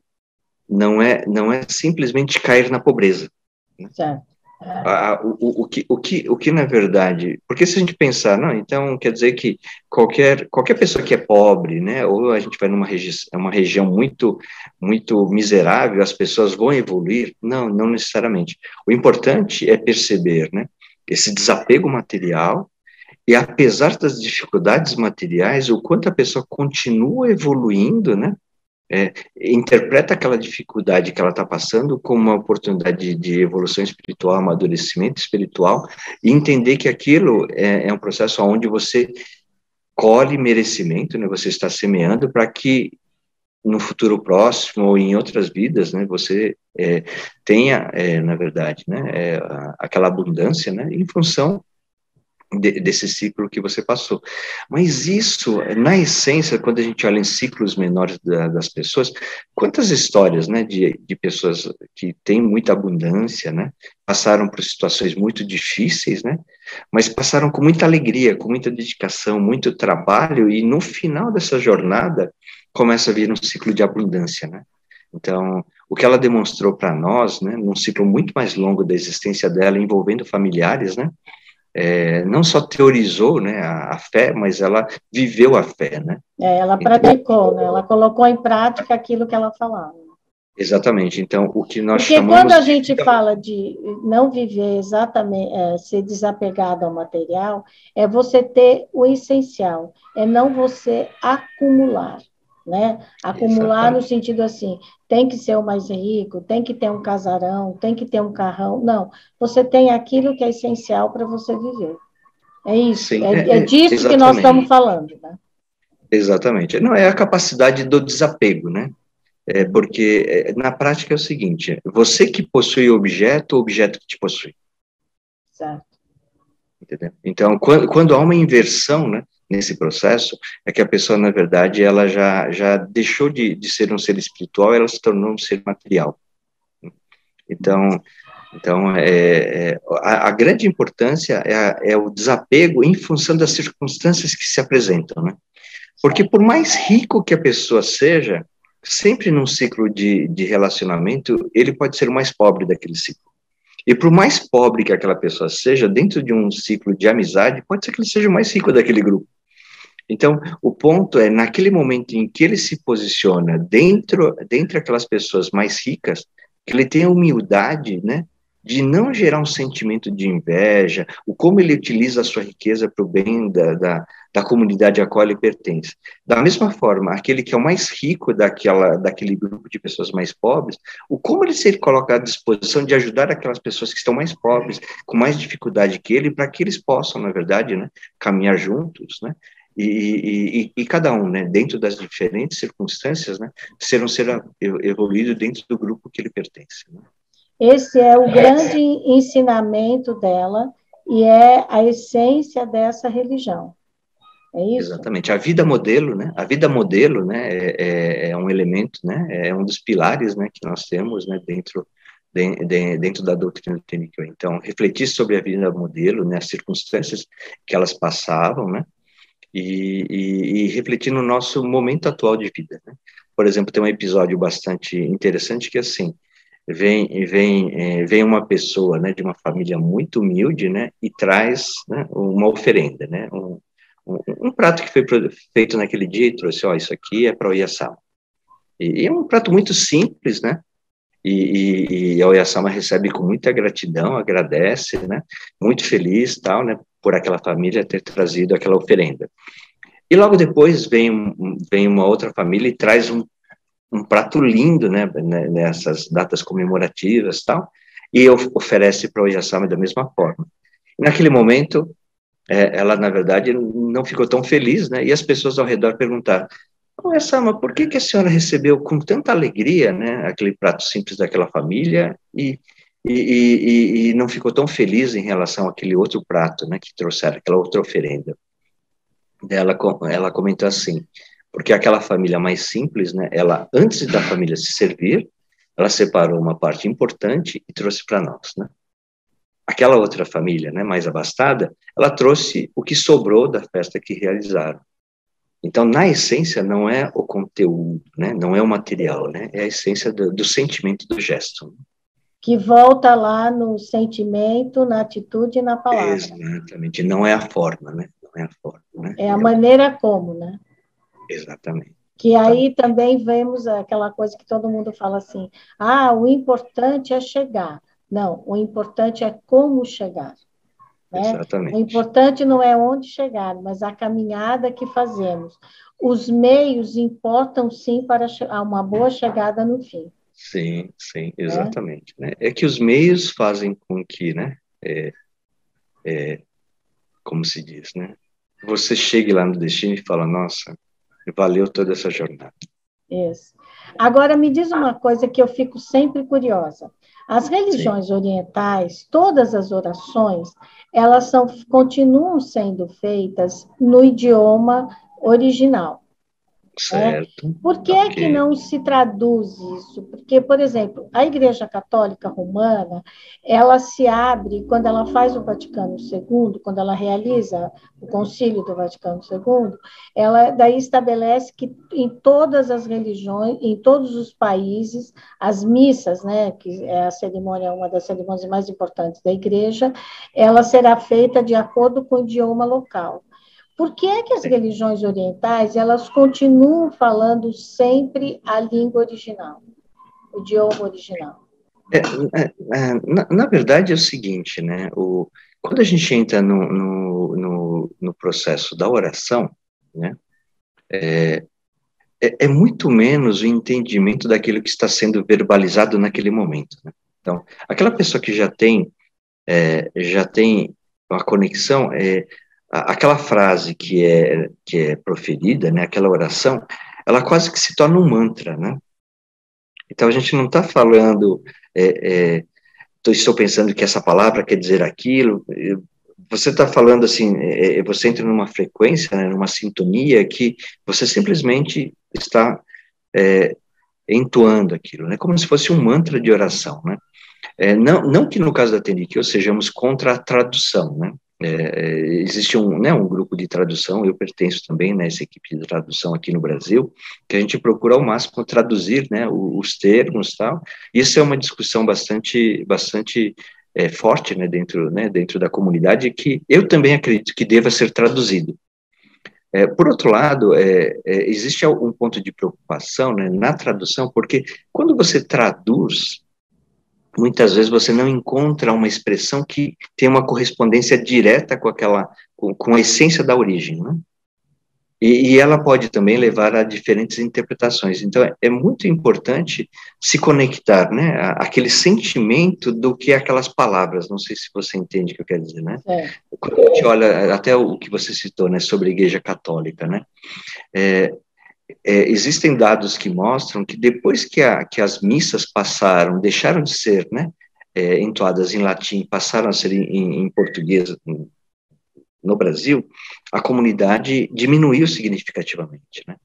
não é não é simplesmente cair na pobreza. Né? Certo. Ah, o, o, que, o, que, o que na verdade, porque se a gente pensar, não, então quer dizer que qualquer, qualquer pessoa que é pobre, né, ou a gente vai numa regi uma região muito, muito miserável, as pessoas vão evoluir? Não, não necessariamente. O importante é perceber, né, esse desapego material e apesar das dificuldades materiais, o quanto a pessoa continua evoluindo, né? É, interpreta aquela dificuldade que ela está passando como uma oportunidade de, de, evolução espiritual, amadurecimento espiritual, e entender que aquilo é, é um processo onde você colhe merecimento, né? Você está semeando para que no futuro próximo ou em outras vidas, né, você é, tenha, é, na verdade, né, é, aquela abundância, né, em função de, desse ciclo que você passou. Mas isso, na essência, quando a gente olha em ciclos menores da, das pessoas, quantas histórias, né, de, de pessoas que têm muita abundância, né, passaram por situações muito difíceis, né, mas passaram com muita alegria, com muita dedicação, muito trabalho, e no final dessa jornada começa a vir um ciclo de abundância, né. Então, o que ela demonstrou para nós, né, num ciclo muito mais longo da existência dela, envolvendo familiares, né, é, não só teorizou né, a, a, fé, mas ela viveu a fé, né? É, ela então, praticou, né? Ela colocou em prática aquilo que ela falava. Exatamente. Então, o que nós Porque chamamos... quando a gente fala de não viver exatamente, é, ser desapegado ao material, é você ter o essencial, é não você acumular, né? Acumular exatamente. no sentido assim, tem que ser o mais rico, tem que ter um casarão, tem que ter um carrão. Não, você tem aquilo que é essencial para você viver. É isso, Sim, é, é, é, disso exatamente. que nós estamos falando, né? Exatamente. Não, é a capacidade do desapego, né? É porque é, na prática é o seguinte: você que possui o objeto, o objeto que te possui. Certo. Entendeu? Então, quando, quando há uma inversão, né, nesse processo, é que a pessoa, na verdade, ela já, já deixou de, de ser um ser espiritual, ela se tornou um ser material. Então, então é, é a, a, grande importância é, a, é, o desapego em função das circunstâncias que se apresentam, né? Porque por mais rico que a pessoa seja, sempre num ciclo de, de relacionamento, ele pode ser o mais pobre daquele ciclo. E por mais pobre que aquela pessoa seja, dentro de um ciclo de amizade, pode ser que ele seja o mais rico daquele grupo. Então, o ponto é, naquele momento em que ele se posiciona dentro, dentro aquelas pessoas mais ricas, que ele tenha humildade, né, de não gerar um sentimento de inveja, o como ele utiliza a sua riqueza para o bem da, da, da, comunidade a qual ele pertence. Da mesma forma, aquele que é o mais rico daquela, daquele grupo de pessoas mais pobres, o como ele se coloca à disposição de ajudar aquelas pessoas que estão mais pobres, com mais dificuldade que ele, para que eles possam, na verdade, né, caminhar juntos, né, e, e, e, cada um, né, dentro das diferentes circunstâncias, né, ser um ser evoluído dentro do grupo que ele pertence. Né? Esse é o grande ensinamento dela e é a essência dessa religião. É isso? Exatamente. A vida modelo, né? A vida modelo, né, é, é, é um elemento, né, é um dos pilares, né, que nós temos, né, dentro de, de, dentro da doutrina do Tenikyo. Então, refletir sobre a vida modelo, né, as circunstâncias que elas passavam, né, e, e, e refletir no nosso momento atual de vida. Né? Por exemplo, tem um episódio bastante interessante que assim, vem vem é, vem uma pessoa né de uma família muito humilde né e traz né, uma oferenda né um, um, um, prato que foi feito naquele dia e trouxe ó isso aqui é para o Oyasama e, e, é um prato muito simples né e, e, e a Oyasama recebe com muita gratidão agradece né muito feliz tal né por aquela família ter trazido aquela oferenda e logo depois vem vem uma outra família e traz um um prato lindo, né, né, nessas datas comemorativas tal, e oferece para o Oyasama da mesma forma. Naquele momento, é, ela, na verdade, não ficou tão feliz, né, e as pessoas ao redor perguntaram, Oyasama, por que, que a senhora recebeu com tanta alegria, né, aquele prato simples daquela família e, e, e, e não ficou tão feliz em relação àquele outro prato, né, que trouxeram, aquela outra oferenda? Ela, ela comentou assim, porque aquela família mais simples, né, ela antes da família se servir, ela separou uma parte importante e trouxe para nós, né? Aquela outra família, né, mais abastada, ela trouxe o que sobrou da festa que realizaram. Então, na essência, não é o conteúdo, né, não é o material, né, é a essência do, do sentimento do gesto. Que volta lá no sentimento, na atitude e na palavra. Exatamente, não é a forma, né, não é a forma. Né? É a maneira como, né? Exatamente. Que aí também vemos aquela coisa que todo mundo fala assim: ah, o importante é chegar. Não, o importante é como chegar. Né? Exatamente. O importante não é onde chegar, mas a caminhada que fazemos. Os meios importam sim para uma boa chegada no fim. Sim, sim, né? exatamente. É, né? é que os meios fazem com que, né, é, é, como se diz, né, você chegue lá no destino e fala, nossa, valeu toda essa jornada. Isso. Agora, me diz uma coisa que eu fico sempre curiosa. As religiões Sim. orientais, todas as orações, elas são, continuam sendo feitas no idioma original. Certo. Por que, okay. que não se traduz isso? Porque, por exemplo, a Igreja Católica Romana, ela se abre quando ela faz o Vaticano II, quando ela realiza o Concílio do Vaticano II, ela daí estabelece que em todas as religiões, em todos os países, as missas, né, que é a cerimônia, uma das cerimônias mais importantes da Igreja, ela será feita de acordo com o idioma local. Por que é que as religiões orientais elas continuam falando sempre a língua original, o idioma original? É, é, é, na, na, verdade é o seguinte, né? O, quando a gente entra no, no, no, no processo da oração, né? É, é, é, muito menos o entendimento daquilo que está sendo verbalizado naquele momento. Né? Então, aquela pessoa que já tem é, já tem uma conexão, é, aquela frase que é, que é proferida, né, aquela oração, ela quase que se torna um mantra, né? Então a gente não está falando, é, é, estou pensando que essa palavra quer dizer aquilo. Você está falando assim, é, é, você entra numa frequência, né, numa sintonia que você simplesmente está é, entoando aquilo, né? Como se fosse um mantra de oração, né? É, não, não que no caso da Tenikyo sejamos contra a tradução, né? É, existe um, né, um grupo de tradução, eu pertenço também nessa equipe de tradução aqui no Brasil, que a gente procura ao máximo traduzir né, os termos tal. Isso é uma discussão bastante, bastante é, forte né, dentro, né, dentro da comunidade, que eu também acredito que deva ser traduzido. É, por outro lado, é, é, existe um ponto de preocupação né, na tradução, porque quando você traduz muitas vezes você não encontra uma expressão que tem uma correspondência direta com aquela, com, com a essência da origem, né? E, e, ela pode também levar a diferentes interpretações. Então, é, é muito importante se conectar, né, aquele sentimento do que é aquelas palavras. Não sei se você entende o que eu quero dizer, né? É. Quando a gente olha até o que você citou, né, sobre a Igreja Católica, né? É, é, existem dados que mostram que depois que, a, que as missas passaram, deixaram de ser né, é, entoadas em latim, passaram a ser em, em português no Brasil, a comunidade diminuiu significativamente, né?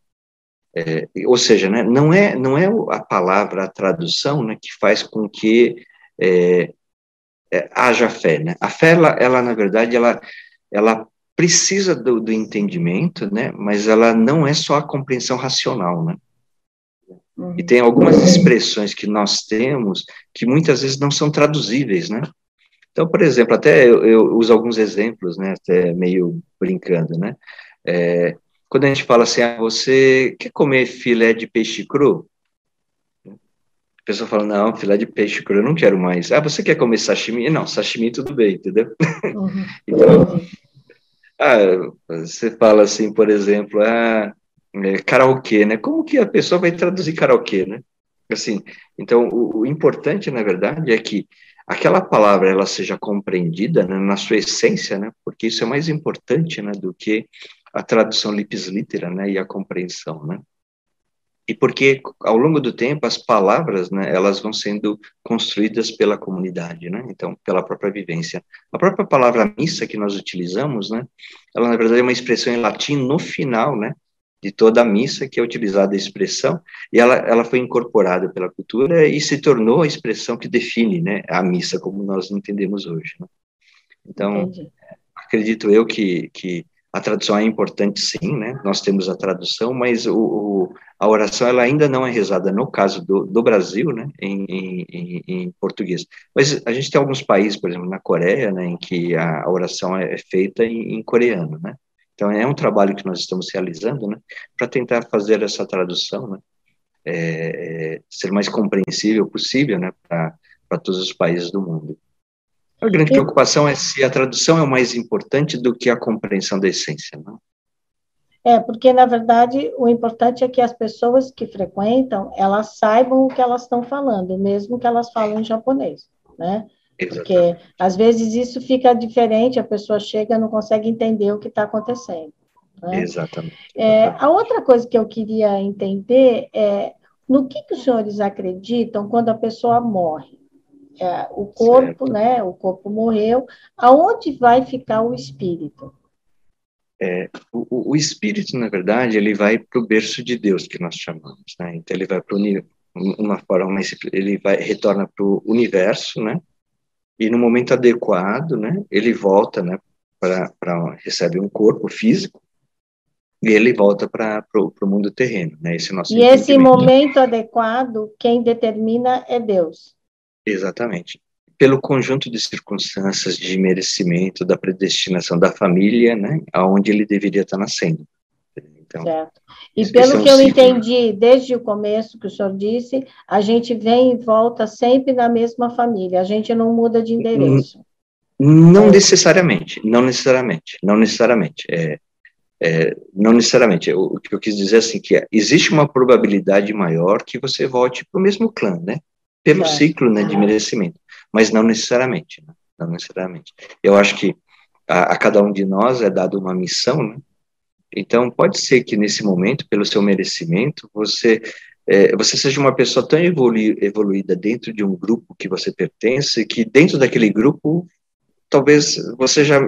É, ou seja, né, não é não é a palavra, a tradução, né, que faz com que é, é, haja fé, né? A fé, ela, ela na verdade, ela ela precisa do, do, entendimento, né? Mas ela não é só a compreensão racional, né? Uhum. E tem algumas expressões que nós temos que muitas vezes não são traduzíveis, né? Então, por exemplo, até eu, eu uso alguns exemplos, né? Até meio brincando, né? É, quando a gente fala assim, ah, você quer comer filé de peixe cru? A pessoa fala, não, filé de peixe cru eu não quero mais. Ah, você quer comer sashimi? Não, sashimi tudo bem, entendeu? Uhum. então, ah, você fala assim, por exemplo, ah, é, karaokê, né? Como que a pessoa vai traduzir karaokê, né? Assim, então, o, o importante, na verdade, é que aquela palavra ela seja compreendida né, na sua essência, né? Porque isso é mais importante, né, do que a tradução lips litera, né, e a compreensão, né? E porque ao longo do tempo as palavras, né, elas vão sendo construídas pela comunidade, né? Então, pela própria vivência. A própria palavra missa que nós utilizamos, né, ela na verdade é uma expressão em latim no final, né, de toda a missa que é utilizada a expressão, e ela, ela foi incorporada pela cultura e se tornou a expressão que define, né, a missa como nós entendemos hoje. Né? Então, Entendi. acredito eu que, que a tradução é importante, sim, né? Nós temos a tradução, mas o, o, a oração ela ainda não é rezada, no caso do, do Brasil, né, em, em, em, português. Mas a gente tem alguns países, por exemplo, na Coreia, né, em que a oração é feita em, em coreano, né? Então é um trabalho que nós estamos realizando, né, para tentar fazer essa tradução, né, é, ser mais compreensível possível, né, para todos os países do mundo. A grande preocupação é se a tradução é mais importante do que a compreensão da essência. Não? É, porque, na verdade, o importante é que as pessoas que frequentam, elas saibam o que elas estão falando, mesmo que elas falem japonês, né? Porque, às vezes, isso fica diferente, a pessoa chega e não consegue entender o que está acontecendo. Né? Exatamente. É, a outra coisa que eu queria entender é no que, que os senhores acreditam quando a pessoa morre? É, o corpo, certo. né? O corpo morreu. Aonde vai ficar o espírito? É, o, o, espírito, na verdade, ele vai para o berço de Deus, que nós chamamos, né? Então, ele vai para uma forma mais, ele vai, retorna para o universo, né? E no momento adequado, né? Ele volta, né? Para, recebe um corpo físico, e ele volta para o mundo terreno, né? Esse é nosso e esse momento adequado, quem determina é Deus. Exatamente pelo conjunto de circunstâncias de merecimento da predestinação da família, né, aonde ele deveria estar nascendo. Então, certo. E pelo que eu entendi desde o começo que o senhor disse, a gente vem e volta sempre na mesma família, a gente não muda de endereço. Não, necessariamente, não necessariamente, não necessariamente. É, é, não necessariamente. O, o, que eu quis dizer é assim que é, existe uma probabilidade maior que você volte para o mesmo clã, né? Pelo ciclo né, de merecimento mas não necessariamente, né? não necessariamente. Eu acho que a, a, cada um de nós é dado uma missão, né? Então pode ser que nesse momento, pelo seu merecimento, você é, você seja uma pessoa tão evolu evoluída dentro de um grupo que você pertence, que dentro daquele grupo, talvez você já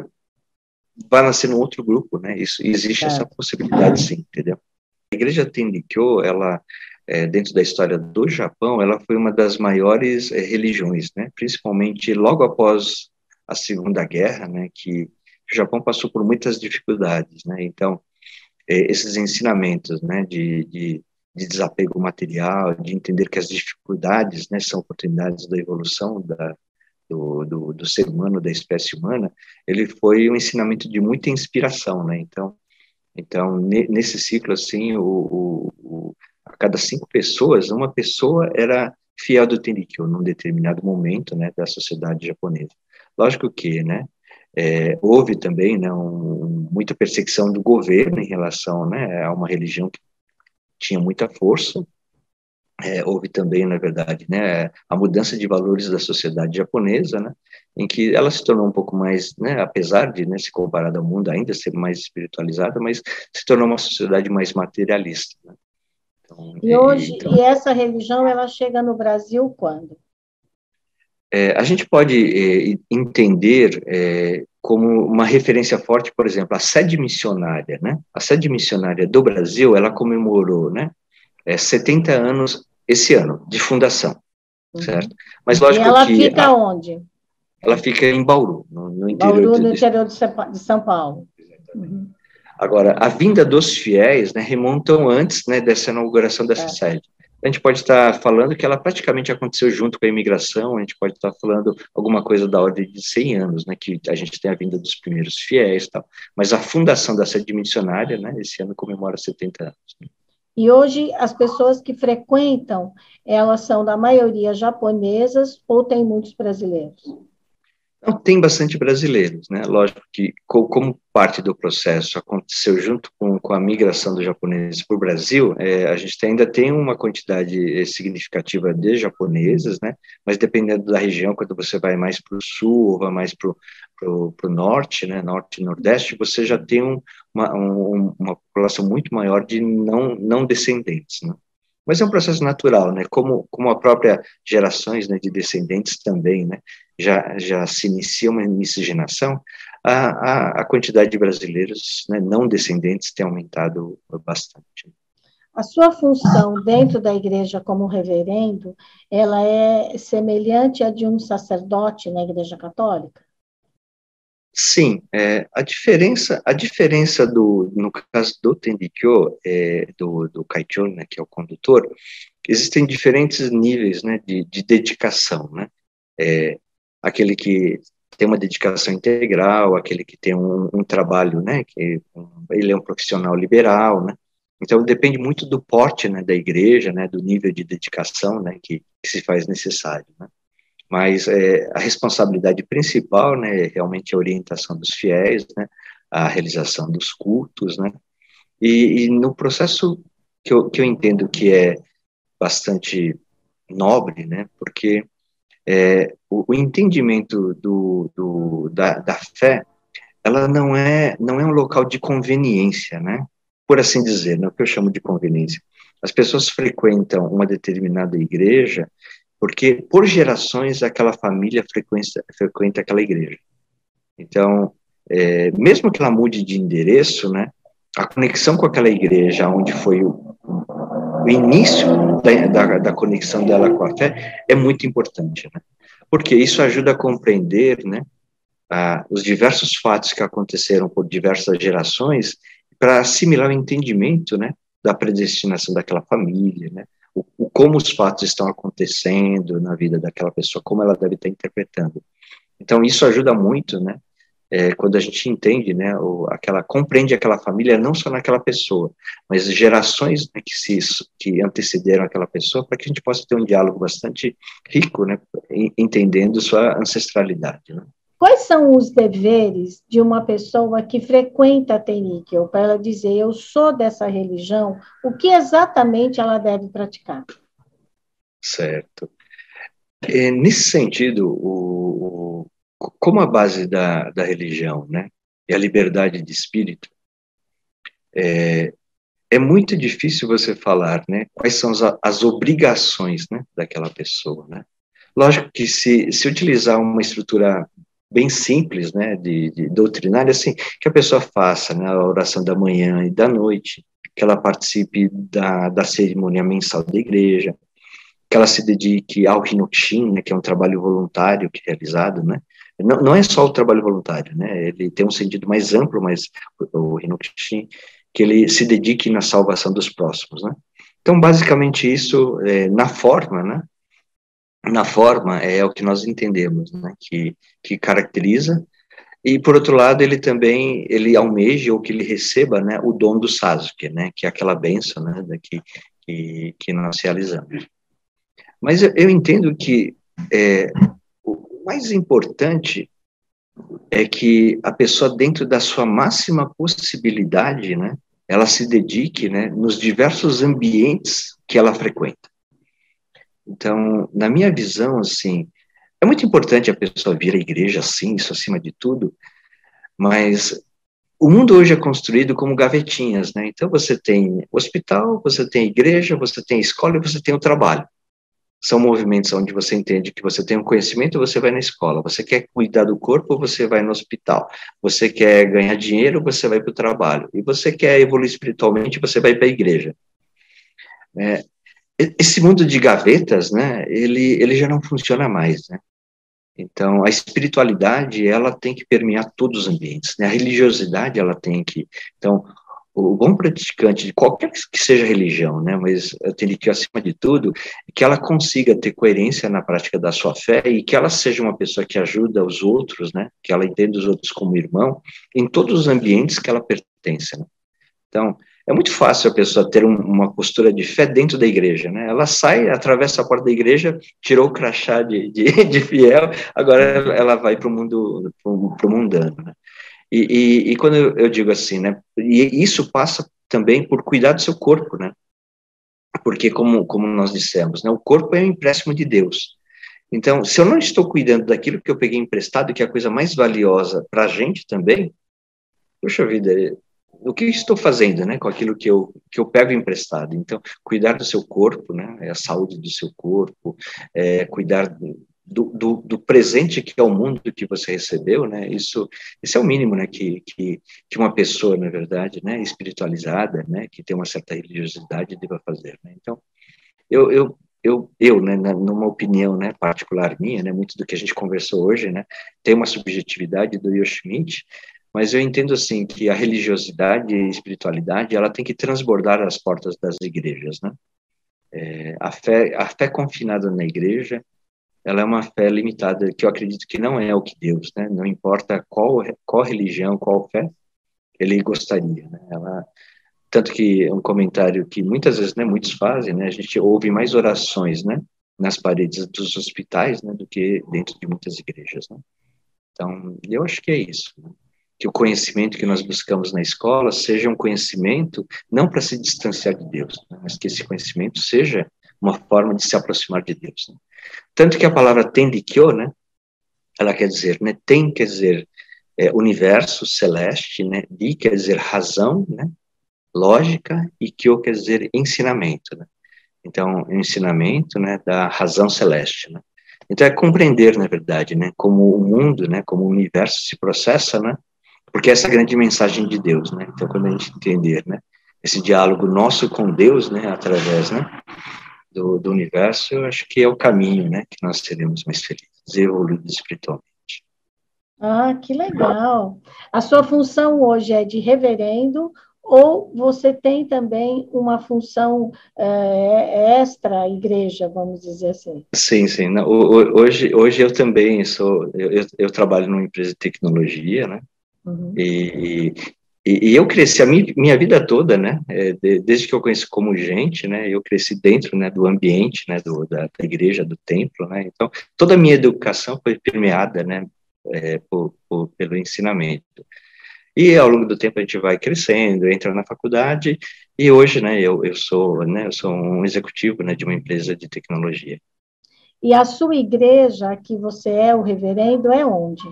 vá nascer num outro grupo, né? Isso existe é. essa possibilidade, sim, entendeu? A igreja Tendikyo, ela é, dentro da história do Japão, ela foi uma das maiores é, religiões, né? Principalmente logo após a Segunda Guerra, né? Que o Japão passou por muitas dificuldades, né? Então, é, esses ensinamentos, né? De, de, de, desapego material, de entender que as dificuldades, né? São oportunidades da evolução da do, do, do ser humano, da espécie humana, ele foi um ensinamento de muita inspiração, né? Então, então nesse ciclo assim, o, o, a cada cinco pessoas, uma pessoa era fiel do Tenrikyo num determinado momento, né, da sociedade japonesa. Lógico que, né, é, houve também, né, um, muita perseguição do governo em relação, né, a uma religião que tinha muita força. É, houve também, na verdade, né, a mudança de valores da sociedade japonesa, né, em que ela se tornou um pouco mais, né, apesar de, né, se comparada ao mundo ainda ser mais espiritualizada, mas se tornou uma sociedade mais materialista. Né. Então, e hoje, então, e essa religião, ela chega no Brasil quando? É, a gente pode é, entender é, como uma referência forte, por exemplo, a sede missionária, né? A sede missionária do Brasil, ela comemorou, né? 70 é, anos esse ano de fundação, uhum. certo? Mas lógico e ela que fica a, onde? Ela fica em Bauru, no, no interior, Bauru, no interior de São Paulo. Uhum. Agora, a vinda dos fiéis né, remontam antes né, dessa inauguração dessa é. sede. A gente pode estar falando que ela praticamente aconteceu junto com a imigração, a gente pode estar falando alguma coisa da ordem de 100 anos, né, que a gente tem a vinda dos primeiros fiéis tal. Mas a fundação da sede missionária, né, esse ano comemora 70 anos. Né. E hoje as pessoas que frequentam, elas são da maioria japonesas ou tem muitos brasileiros? Então, tem bastante brasileiros, né? Lógico que, como parte do processo aconteceu junto com, com a migração dos japoneses para o Brasil, é, a gente ainda tem uma quantidade é, significativa de japoneses, né? Mas dependendo da região, quando você vai mais para o sul ou vai mais para o norte, né? Norte e nordeste, você já tem um, uma, um, uma população muito maior de não, não descendentes, né? Mas é um processo natural, né? Como, como a própria gerações né, de descendentes também, né? Já, já se inicia uma miscigenação, a, a, a quantidade de brasileiros né, não descendentes tem aumentado bastante. A sua função dentro da igreja como reverendo, ela é semelhante à de um sacerdote na igreja católica? Sim, é, a diferença, a diferença do, no caso do Tendikyo, é, do, do né, que é o condutor, existem diferentes níveis, né, de, de dedicação, né, é, aquele que tem uma dedicação integral, aquele que tem um, um trabalho, né, que um, ele é um profissional liberal, né, então depende muito do porte, né, da igreja, né, do nível de dedicação, né, que, que se faz necessário, né mas é, a responsabilidade principal, né, é realmente a orientação dos fiéis, né, a realização dos cultos, né, e, e no processo que eu, que eu entendo que é bastante nobre, né, porque é, o, o, entendimento do, do, da, da fé, ela não é, não é um local de conveniência, né, por assim dizer, né, o que eu chamo de conveniência. As pessoas frequentam uma determinada igreja porque por gerações aquela família frequenta, frequenta aquela igreja. Então, é, mesmo que ela mude de endereço, né, a conexão com aquela igreja, onde foi o, o início da, da, da, conexão dela com a fé, é muito importante, né? Porque isso ajuda a compreender, né, a, os diversos fatos que aconteceram por diversas gerações, para assimilar o entendimento, né, da predestinação daquela família, né, o, o, como os fatos estão acontecendo na vida daquela pessoa, como ela deve estar interpretando. Então isso ajuda muito, né, é, quando a gente entende, né, o, aquela compreende aquela família não só naquela pessoa, mas gerações né, que se que antecederam aquela pessoa, para que a gente possa ter um diálogo bastante rico, né, entendendo sua ancestralidade. Né. Quais são os deveres de uma pessoa que frequenta a Teníquel, para ela dizer, eu sou dessa religião, o que exatamente ela deve praticar? Certo. É, nesse sentido, o, como a base da, da religião, né, é a liberdade de espírito, é, é muito difícil você falar, né, quais são as, as obrigações, né, daquela pessoa, né. Lógico que se, se utilizar uma estrutura bem simples, né, de, de doutrinária, assim, que a pessoa faça, né, a oração da manhã e da noite, que ela participe da, da cerimônia mensal da igreja, que ela se dedique ao Hinokshin, né, que é um trabalho voluntário que é realizado, né, não, não é só o trabalho voluntário, né? Ele tem um sentido mais amplo, mas o Hinokushin, que ele se dedique na salvação dos próximos, né? Então, basicamente isso, é, na forma, né? Na forma é o que nós entendemos, né? Que, que caracteriza e por outro lado ele também ele almeja ou que ele receba, né? O dom do Sasuke, né? Que é aquela benção, né? Que que, que nós realizamos. Mas eu, eu entendo que é, mais importante é que a pessoa, dentro da sua máxima possibilidade, né, ela se dedique né, nos diversos ambientes que ela frequenta. Então, na minha visão, assim, é muito importante a pessoa vir à igreja, sim, isso acima de tudo, mas o mundo hoje é construído como gavetinhas, né? Então, você tem hospital, você tem igreja, você tem escola e você tem o trabalho são movimentos onde você entende que você tem um conhecimento, você vai na escola. Você quer cuidar do corpo, você vai no hospital. Você quer ganhar dinheiro, você vai para o trabalho. E você quer evoluir espiritualmente, você vai para a igreja. É, esse mundo de gavetas, né, ele, ele já não funciona mais, né? Então, a espiritualidade, ela tem que permear todos os ambientes, né? A religiosidade, ela tem que... Então, o bom praticante de qualquer que seja religião, né, mas eu tenho que acima de tudo que ela consiga ter coerência na prática da sua fé e que ela seja uma pessoa que ajuda os outros, né, que ela entenda os outros como irmão em todos os ambientes que ela pertence. Né? Então é muito fácil a pessoa ter um, uma postura de fé dentro da igreja, né? Ela sai, atravessa a porta da igreja, tirou o crachá de, de, de fiel, agora ela vai para o mundo, para o mundano, né? E, e, e, quando eu, digo assim, né, e isso passa também por cuidar do seu corpo, né, porque como, como nós dissemos, né, o corpo é um empréstimo de Deus. Então, se eu não estou cuidando daquilo que eu peguei emprestado, que é a coisa mais valiosa para a gente também, puxa vida, o que estou fazendo, né, com aquilo que eu que eu pego emprestado? Então, cuidar do seu corpo, né, é a saúde do seu corpo, é, cuidar do, do, do, presente que é o mundo que você recebeu, né? Isso, isso é o mínimo, né? Que, que, que uma pessoa, na verdade, né? Espiritualizada, né? Que tem uma certa religiosidade deva fazer, né? Então, eu, eu, eu, eu, né? Numa opinião, né? Particular minha, né? Muito do que a gente conversou hoje, né? Tem uma subjetividade do Yoshimite, mas eu entendo assim que a religiosidade e a espiritualidade ela tem que transbordar as portas das igrejas, né? É, a fé, a fé confinada na igreja ela é uma fé limitada, que eu acredito que não é o que Deus, né? Não importa qual, qual religião, qual fé ele gostaria, né? Ela, tanto que é um comentário que muitas vezes, né, muitos fazem, né? A gente ouve mais orações, né? Nas paredes dos hospitais, né? Do que dentro de muitas igrejas, né? Então, eu acho que é isso. Né? Que o conhecimento que nós buscamos na escola seja um conhecimento não para se distanciar de Deus, né? mas que esse conhecimento seja uma forma de se aproximar de Deus. Né? Tanto que a palavra tendikyo, né, ela quer dizer, né, tem quer dizer é, universo celeste, né, di quer dizer razão, né, lógica, e kyo quer dizer ensinamento, né. Então, o ensinamento, né, da razão celeste, né. Então, é compreender, na verdade, né, como o mundo, né, como o universo se processa, né, porque essa é a grande mensagem de Deus, né? Então, quando a gente entender, né, esse diálogo nosso com Deus, né, através, né, do, do universo, eu acho que é o caminho, né, que nós seremos mais felizes, evoluídos espiritualmente. Ah, que legal. A sua função hoje é de reverendo ou você tem também uma função é, extra igreja, vamos dizer assim? Sim, sim. Não, hoje, hoje eu também sou, eu, eu, trabalho numa empresa de tecnologia, né? Uhum. E, e, e, eu cresci a minha, minha vida toda, né? É, desde que eu conheço como gente, né? Eu cresci dentro, né? Do ambiente, né? Do, da, da igreja, do templo, né? Então toda a minha educação foi permeada, né? É, por, por, pelo ensinamento. E ao longo do tempo a gente vai crescendo, entra na faculdade e hoje, né? Eu, eu sou, né? Eu sou um executivo, né? De uma empresa de tecnologia. E a sua igreja, que você é o reverendo, é onde?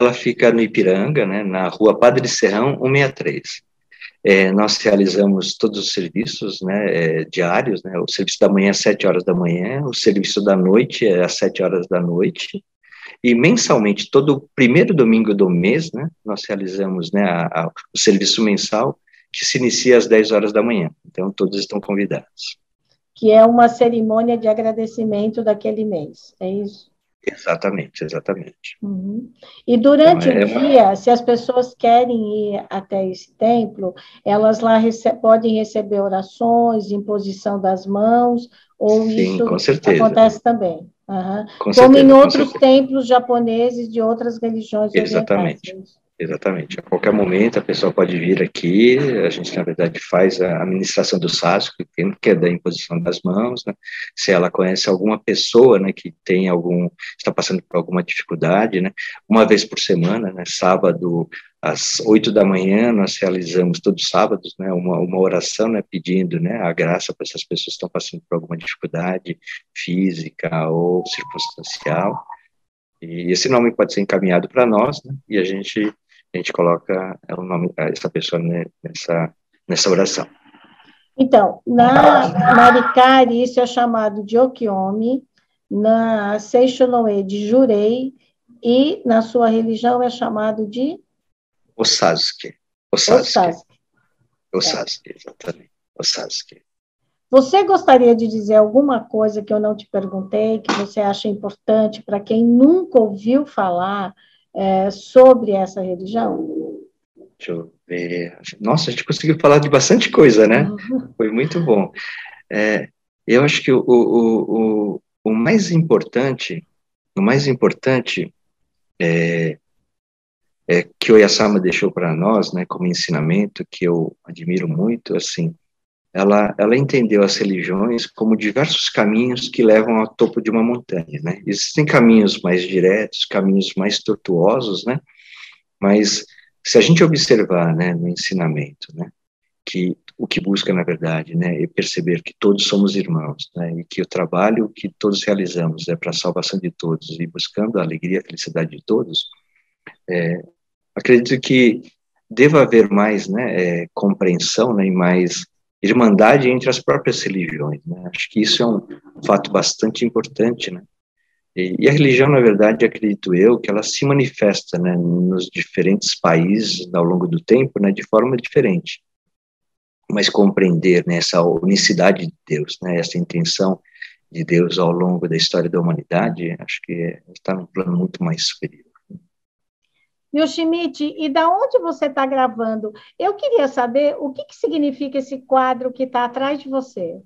Ela fica no Ipiranga, né, na rua Padre Serrão, 163. É, nós realizamos todos os serviços né, é, diários, né, o serviço da manhã às 7 horas da manhã, o serviço da noite é às 7 horas da noite, e mensalmente, todo primeiro domingo do mês, né, nós realizamos né, a, a, o serviço mensal, que se inicia às 10 horas da manhã, então todos estão convidados. Que é uma cerimônia de agradecimento daquele mês, é isso? Exatamente, exatamente. Uhum. E durante então, é o dia, se as pessoas querem ir até esse templo, elas lá rece podem receber orações, imposição das mãos, ou Sim, isso acontece também. Uhum. Como certeza, em outros templos japoneses de outras religiões Exatamente. Orientais. Exatamente. A qualquer momento a pessoa pode vir aqui, a gente, na verdade, faz a administração do SASCO, que é da imposição das mãos, né? se ela conhece alguma pessoa né, que tem algum, está passando por alguma dificuldade, né? uma vez por semana, né, sábado, às oito da manhã, nós realizamos todos os sábados né, uma, uma oração né, pedindo né, a graça para essas pessoas que estão passando por alguma dificuldade física ou circunstancial. E esse nome pode ser encaminhado para nós, né, e a gente a gente coloca o nome essa pessoa nessa nessa oração. Então, na Maricari, isso é chamado de Okiomi, na Seishonoe de Jurei, e na sua religião é chamado de? Osasuke. Osasuke. Osasuke, exatamente. Osasuke. Você gostaria de dizer alguma coisa que eu não te perguntei, que você acha importante para quem nunca ouviu falar é, sobre essa religião? Deixa eu ver. Nossa, a gente conseguiu falar de bastante coisa, né? Uhum. Foi muito bom. É, eu acho que o, o, o, o, mais importante, o mais importante é, é que o Yasama deixou para nós, né, como ensinamento, que eu admiro muito, assim, ela, ela entendeu as religiões como diversos caminhos que levam ao topo de uma montanha, né? Existem caminhos mais diretos, caminhos mais tortuosos, né? Mas se a gente observar, né, no ensinamento, né, que o que busca na verdade, né, é perceber que todos somos irmãos, né, e que o trabalho que todos realizamos é para a salvação de todos e buscando a alegria e a felicidade de todos, é, acredito que deva haver mais, né, é, compreensão, né, e mais irmandade entre as próprias religiões. Né? Acho que isso é um fato bastante importante, né? E, e, a religião, na verdade, acredito eu, que ela se manifesta, né, nos diferentes países ao longo do tempo, né, de forma diferente. Mas compreender né, essa unicidade de Deus, né, essa intenção de Deus ao longo da história da humanidade, acho que está num plano muito mais superior. Viu, Schmidt? E da onde você está gravando? Eu queria saber o que, que significa esse quadro que está atrás de você.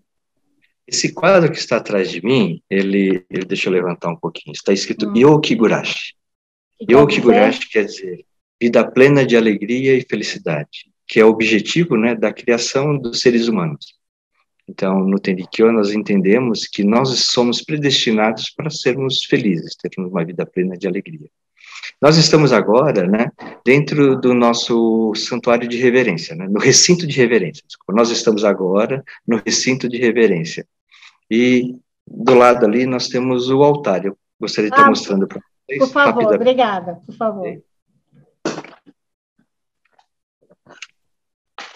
Esse quadro que está atrás de mim, ele, ele deixa eu levantar um pouquinho. Está escrito hum. Yokigurashi. Yokigurashi quer dizer vida plena de alegria e felicidade, que é o objetivo né, da criação dos seres humanos. Então, no Tenrikyo, nós entendemos que nós somos predestinados para sermos felizes, termos uma vida plena de alegria. Nós estamos agora, né, dentro do nosso santuário de reverência, né, no recinto de reverência. Desculpa. Nós estamos agora no recinto de reverência. E do lado ali nós temos o altar. Eu gostaria de estar ah, mostrando para vocês. Por favor, obrigada, por favor.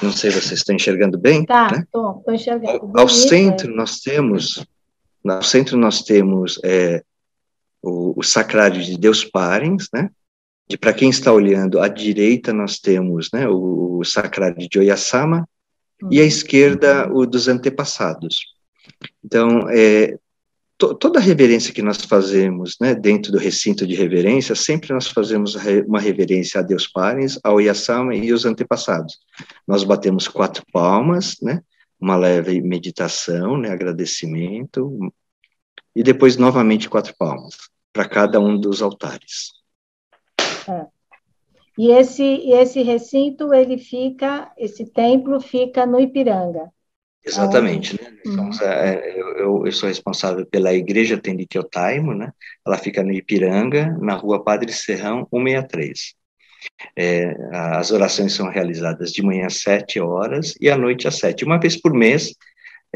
Não sei se vocês estão enxergando bem. Tá, estou né? enxergando. Ao, ao centro nós temos, no centro nós temos é, o, o sacrário de Deus Parens, né? para quem está olhando, à direita nós temos né, o, o sacrário de Oyasama uhum. e à esquerda o dos antepassados. Então, é, to, toda a reverência que nós fazemos né, dentro do recinto de reverência, sempre nós fazemos uma reverência a Deus Pares, ao Yasama e os antepassados. Nós batemos quatro palmas, né, uma leve meditação, né, agradecimento, e depois novamente quatro palmas para cada um dos altares. É. E esse, esse recinto, ele fica, esse templo fica no Ipiranga. Exatamente, né? Uhum. É, eu, eu, sou responsável pela Igreja Tendikyotaimo, né? Ela fica no Ipiranga, na rua Padre Serrão, 163. É, as orações são realizadas de manhã às 7 horas e à noite às 7. Uma vez por mês,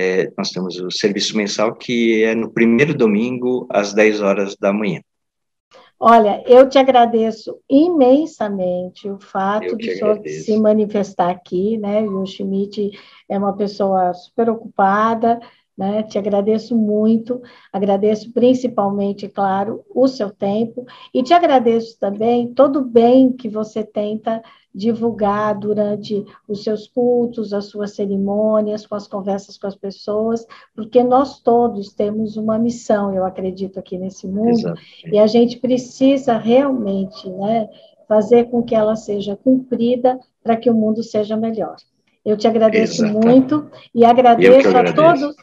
é, nós temos o serviço mensal, que é no primeiro domingo, às 10 horas da manhã. Olha, eu te agradeço imensamente o fato de senhor se manifestar aqui, né? O Schmidt é uma pessoa super ocupada, né? Te agradeço muito, agradeço principalmente, claro, o seu tempo e te agradeço também todo o bem que você tenta divulgar durante os seus cultos, as suas cerimônias, com as conversas com as pessoas, porque nós todos temos uma missão, eu acredito, aqui nesse mundo, Exato. e a gente precisa realmente né, fazer com que ela seja cumprida para que o mundo seja melhor. Eu te agradeço Exatamente. muito e agradeço, agradeço, a todos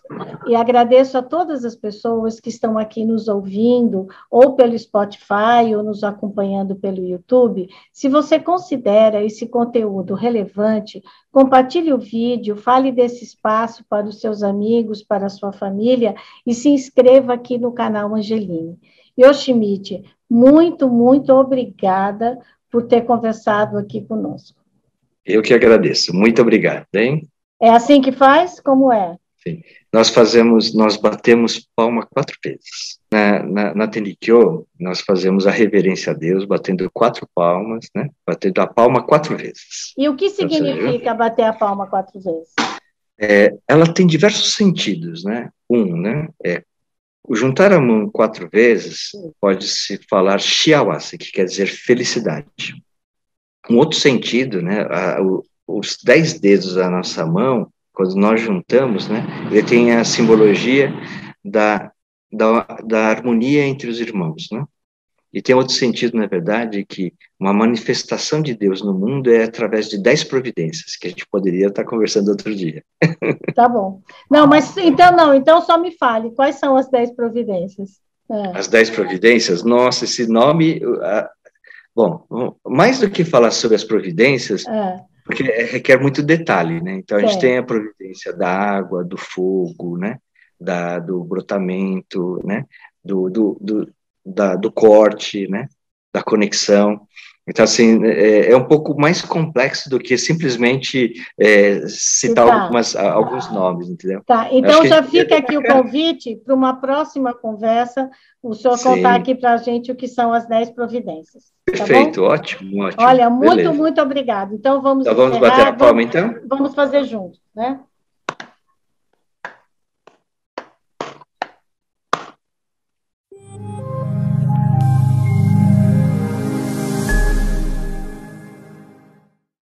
e agradeço a todas as pessoas que estão aqui nos ouvindo ou pelo Spotify ou nos acompanhando pelo YouTube. Se você considera esse conteúdo relevante, compartilhe o vídeo, fale desse espaço para os seus amigos, para a sua família e se inscreva aqui no canal Angeline. Yoshimite, muito, muito obrigada por ter conversado aqui conosco. Eu que agradeço. Muito obrigado, hein? É assim que faz? Como é? Sim. Nós fazemos, nós batemos palma quatro vezes. Na, na, na Tenikyo, nós fazemos a reverência a Deus, batendo quatro palmas, né? Batendo a palma quatro vezes. E o que significa bater a palma quatro vezes? É, ela tem diversos sentidos, né? Um, né? É juntar a mão quatro vezes pode se falar shiawase, que quer dizer felicidade um outro sentido, né? A, o, os dez dedos da nossa mão, quando nós juntamos, né? Ele tem a simbologia da, da, da harmonia entre os irmãos, né? E tem outro sentido, na verdade, que uma manifestação de Deus no mundo é através de dez providências, que a gente poderia estar conversando outro dia. Tá bom. Não, mas então não, então só me fale, quais são as dez providências? É. As dez providências? Nossa, esse nome, Bom, mais do que falar sobre as providências, é. porque requer muito detalhe, né? Então, a gente tem a providência da água, do fogo, né? Da, do brotamento, né? Do, do, do, da, do corte, né? Da conexão. Então, assim, é, é, um pouco mais complexo do que simplesmente é, citar tá. algumas, alguns nomes, entendeu? Tá, então já fica aqui o convite para uma próxima conversa, o senhor Sim. contar aqui para a gente o que são as 10 providências. Tá Perfeito, tá ótimo, ótimo. Olha, muito, Beleza. muito obrigado. Então, vamos então, vamos bater a palma, então? Vamos fazer juntos, né?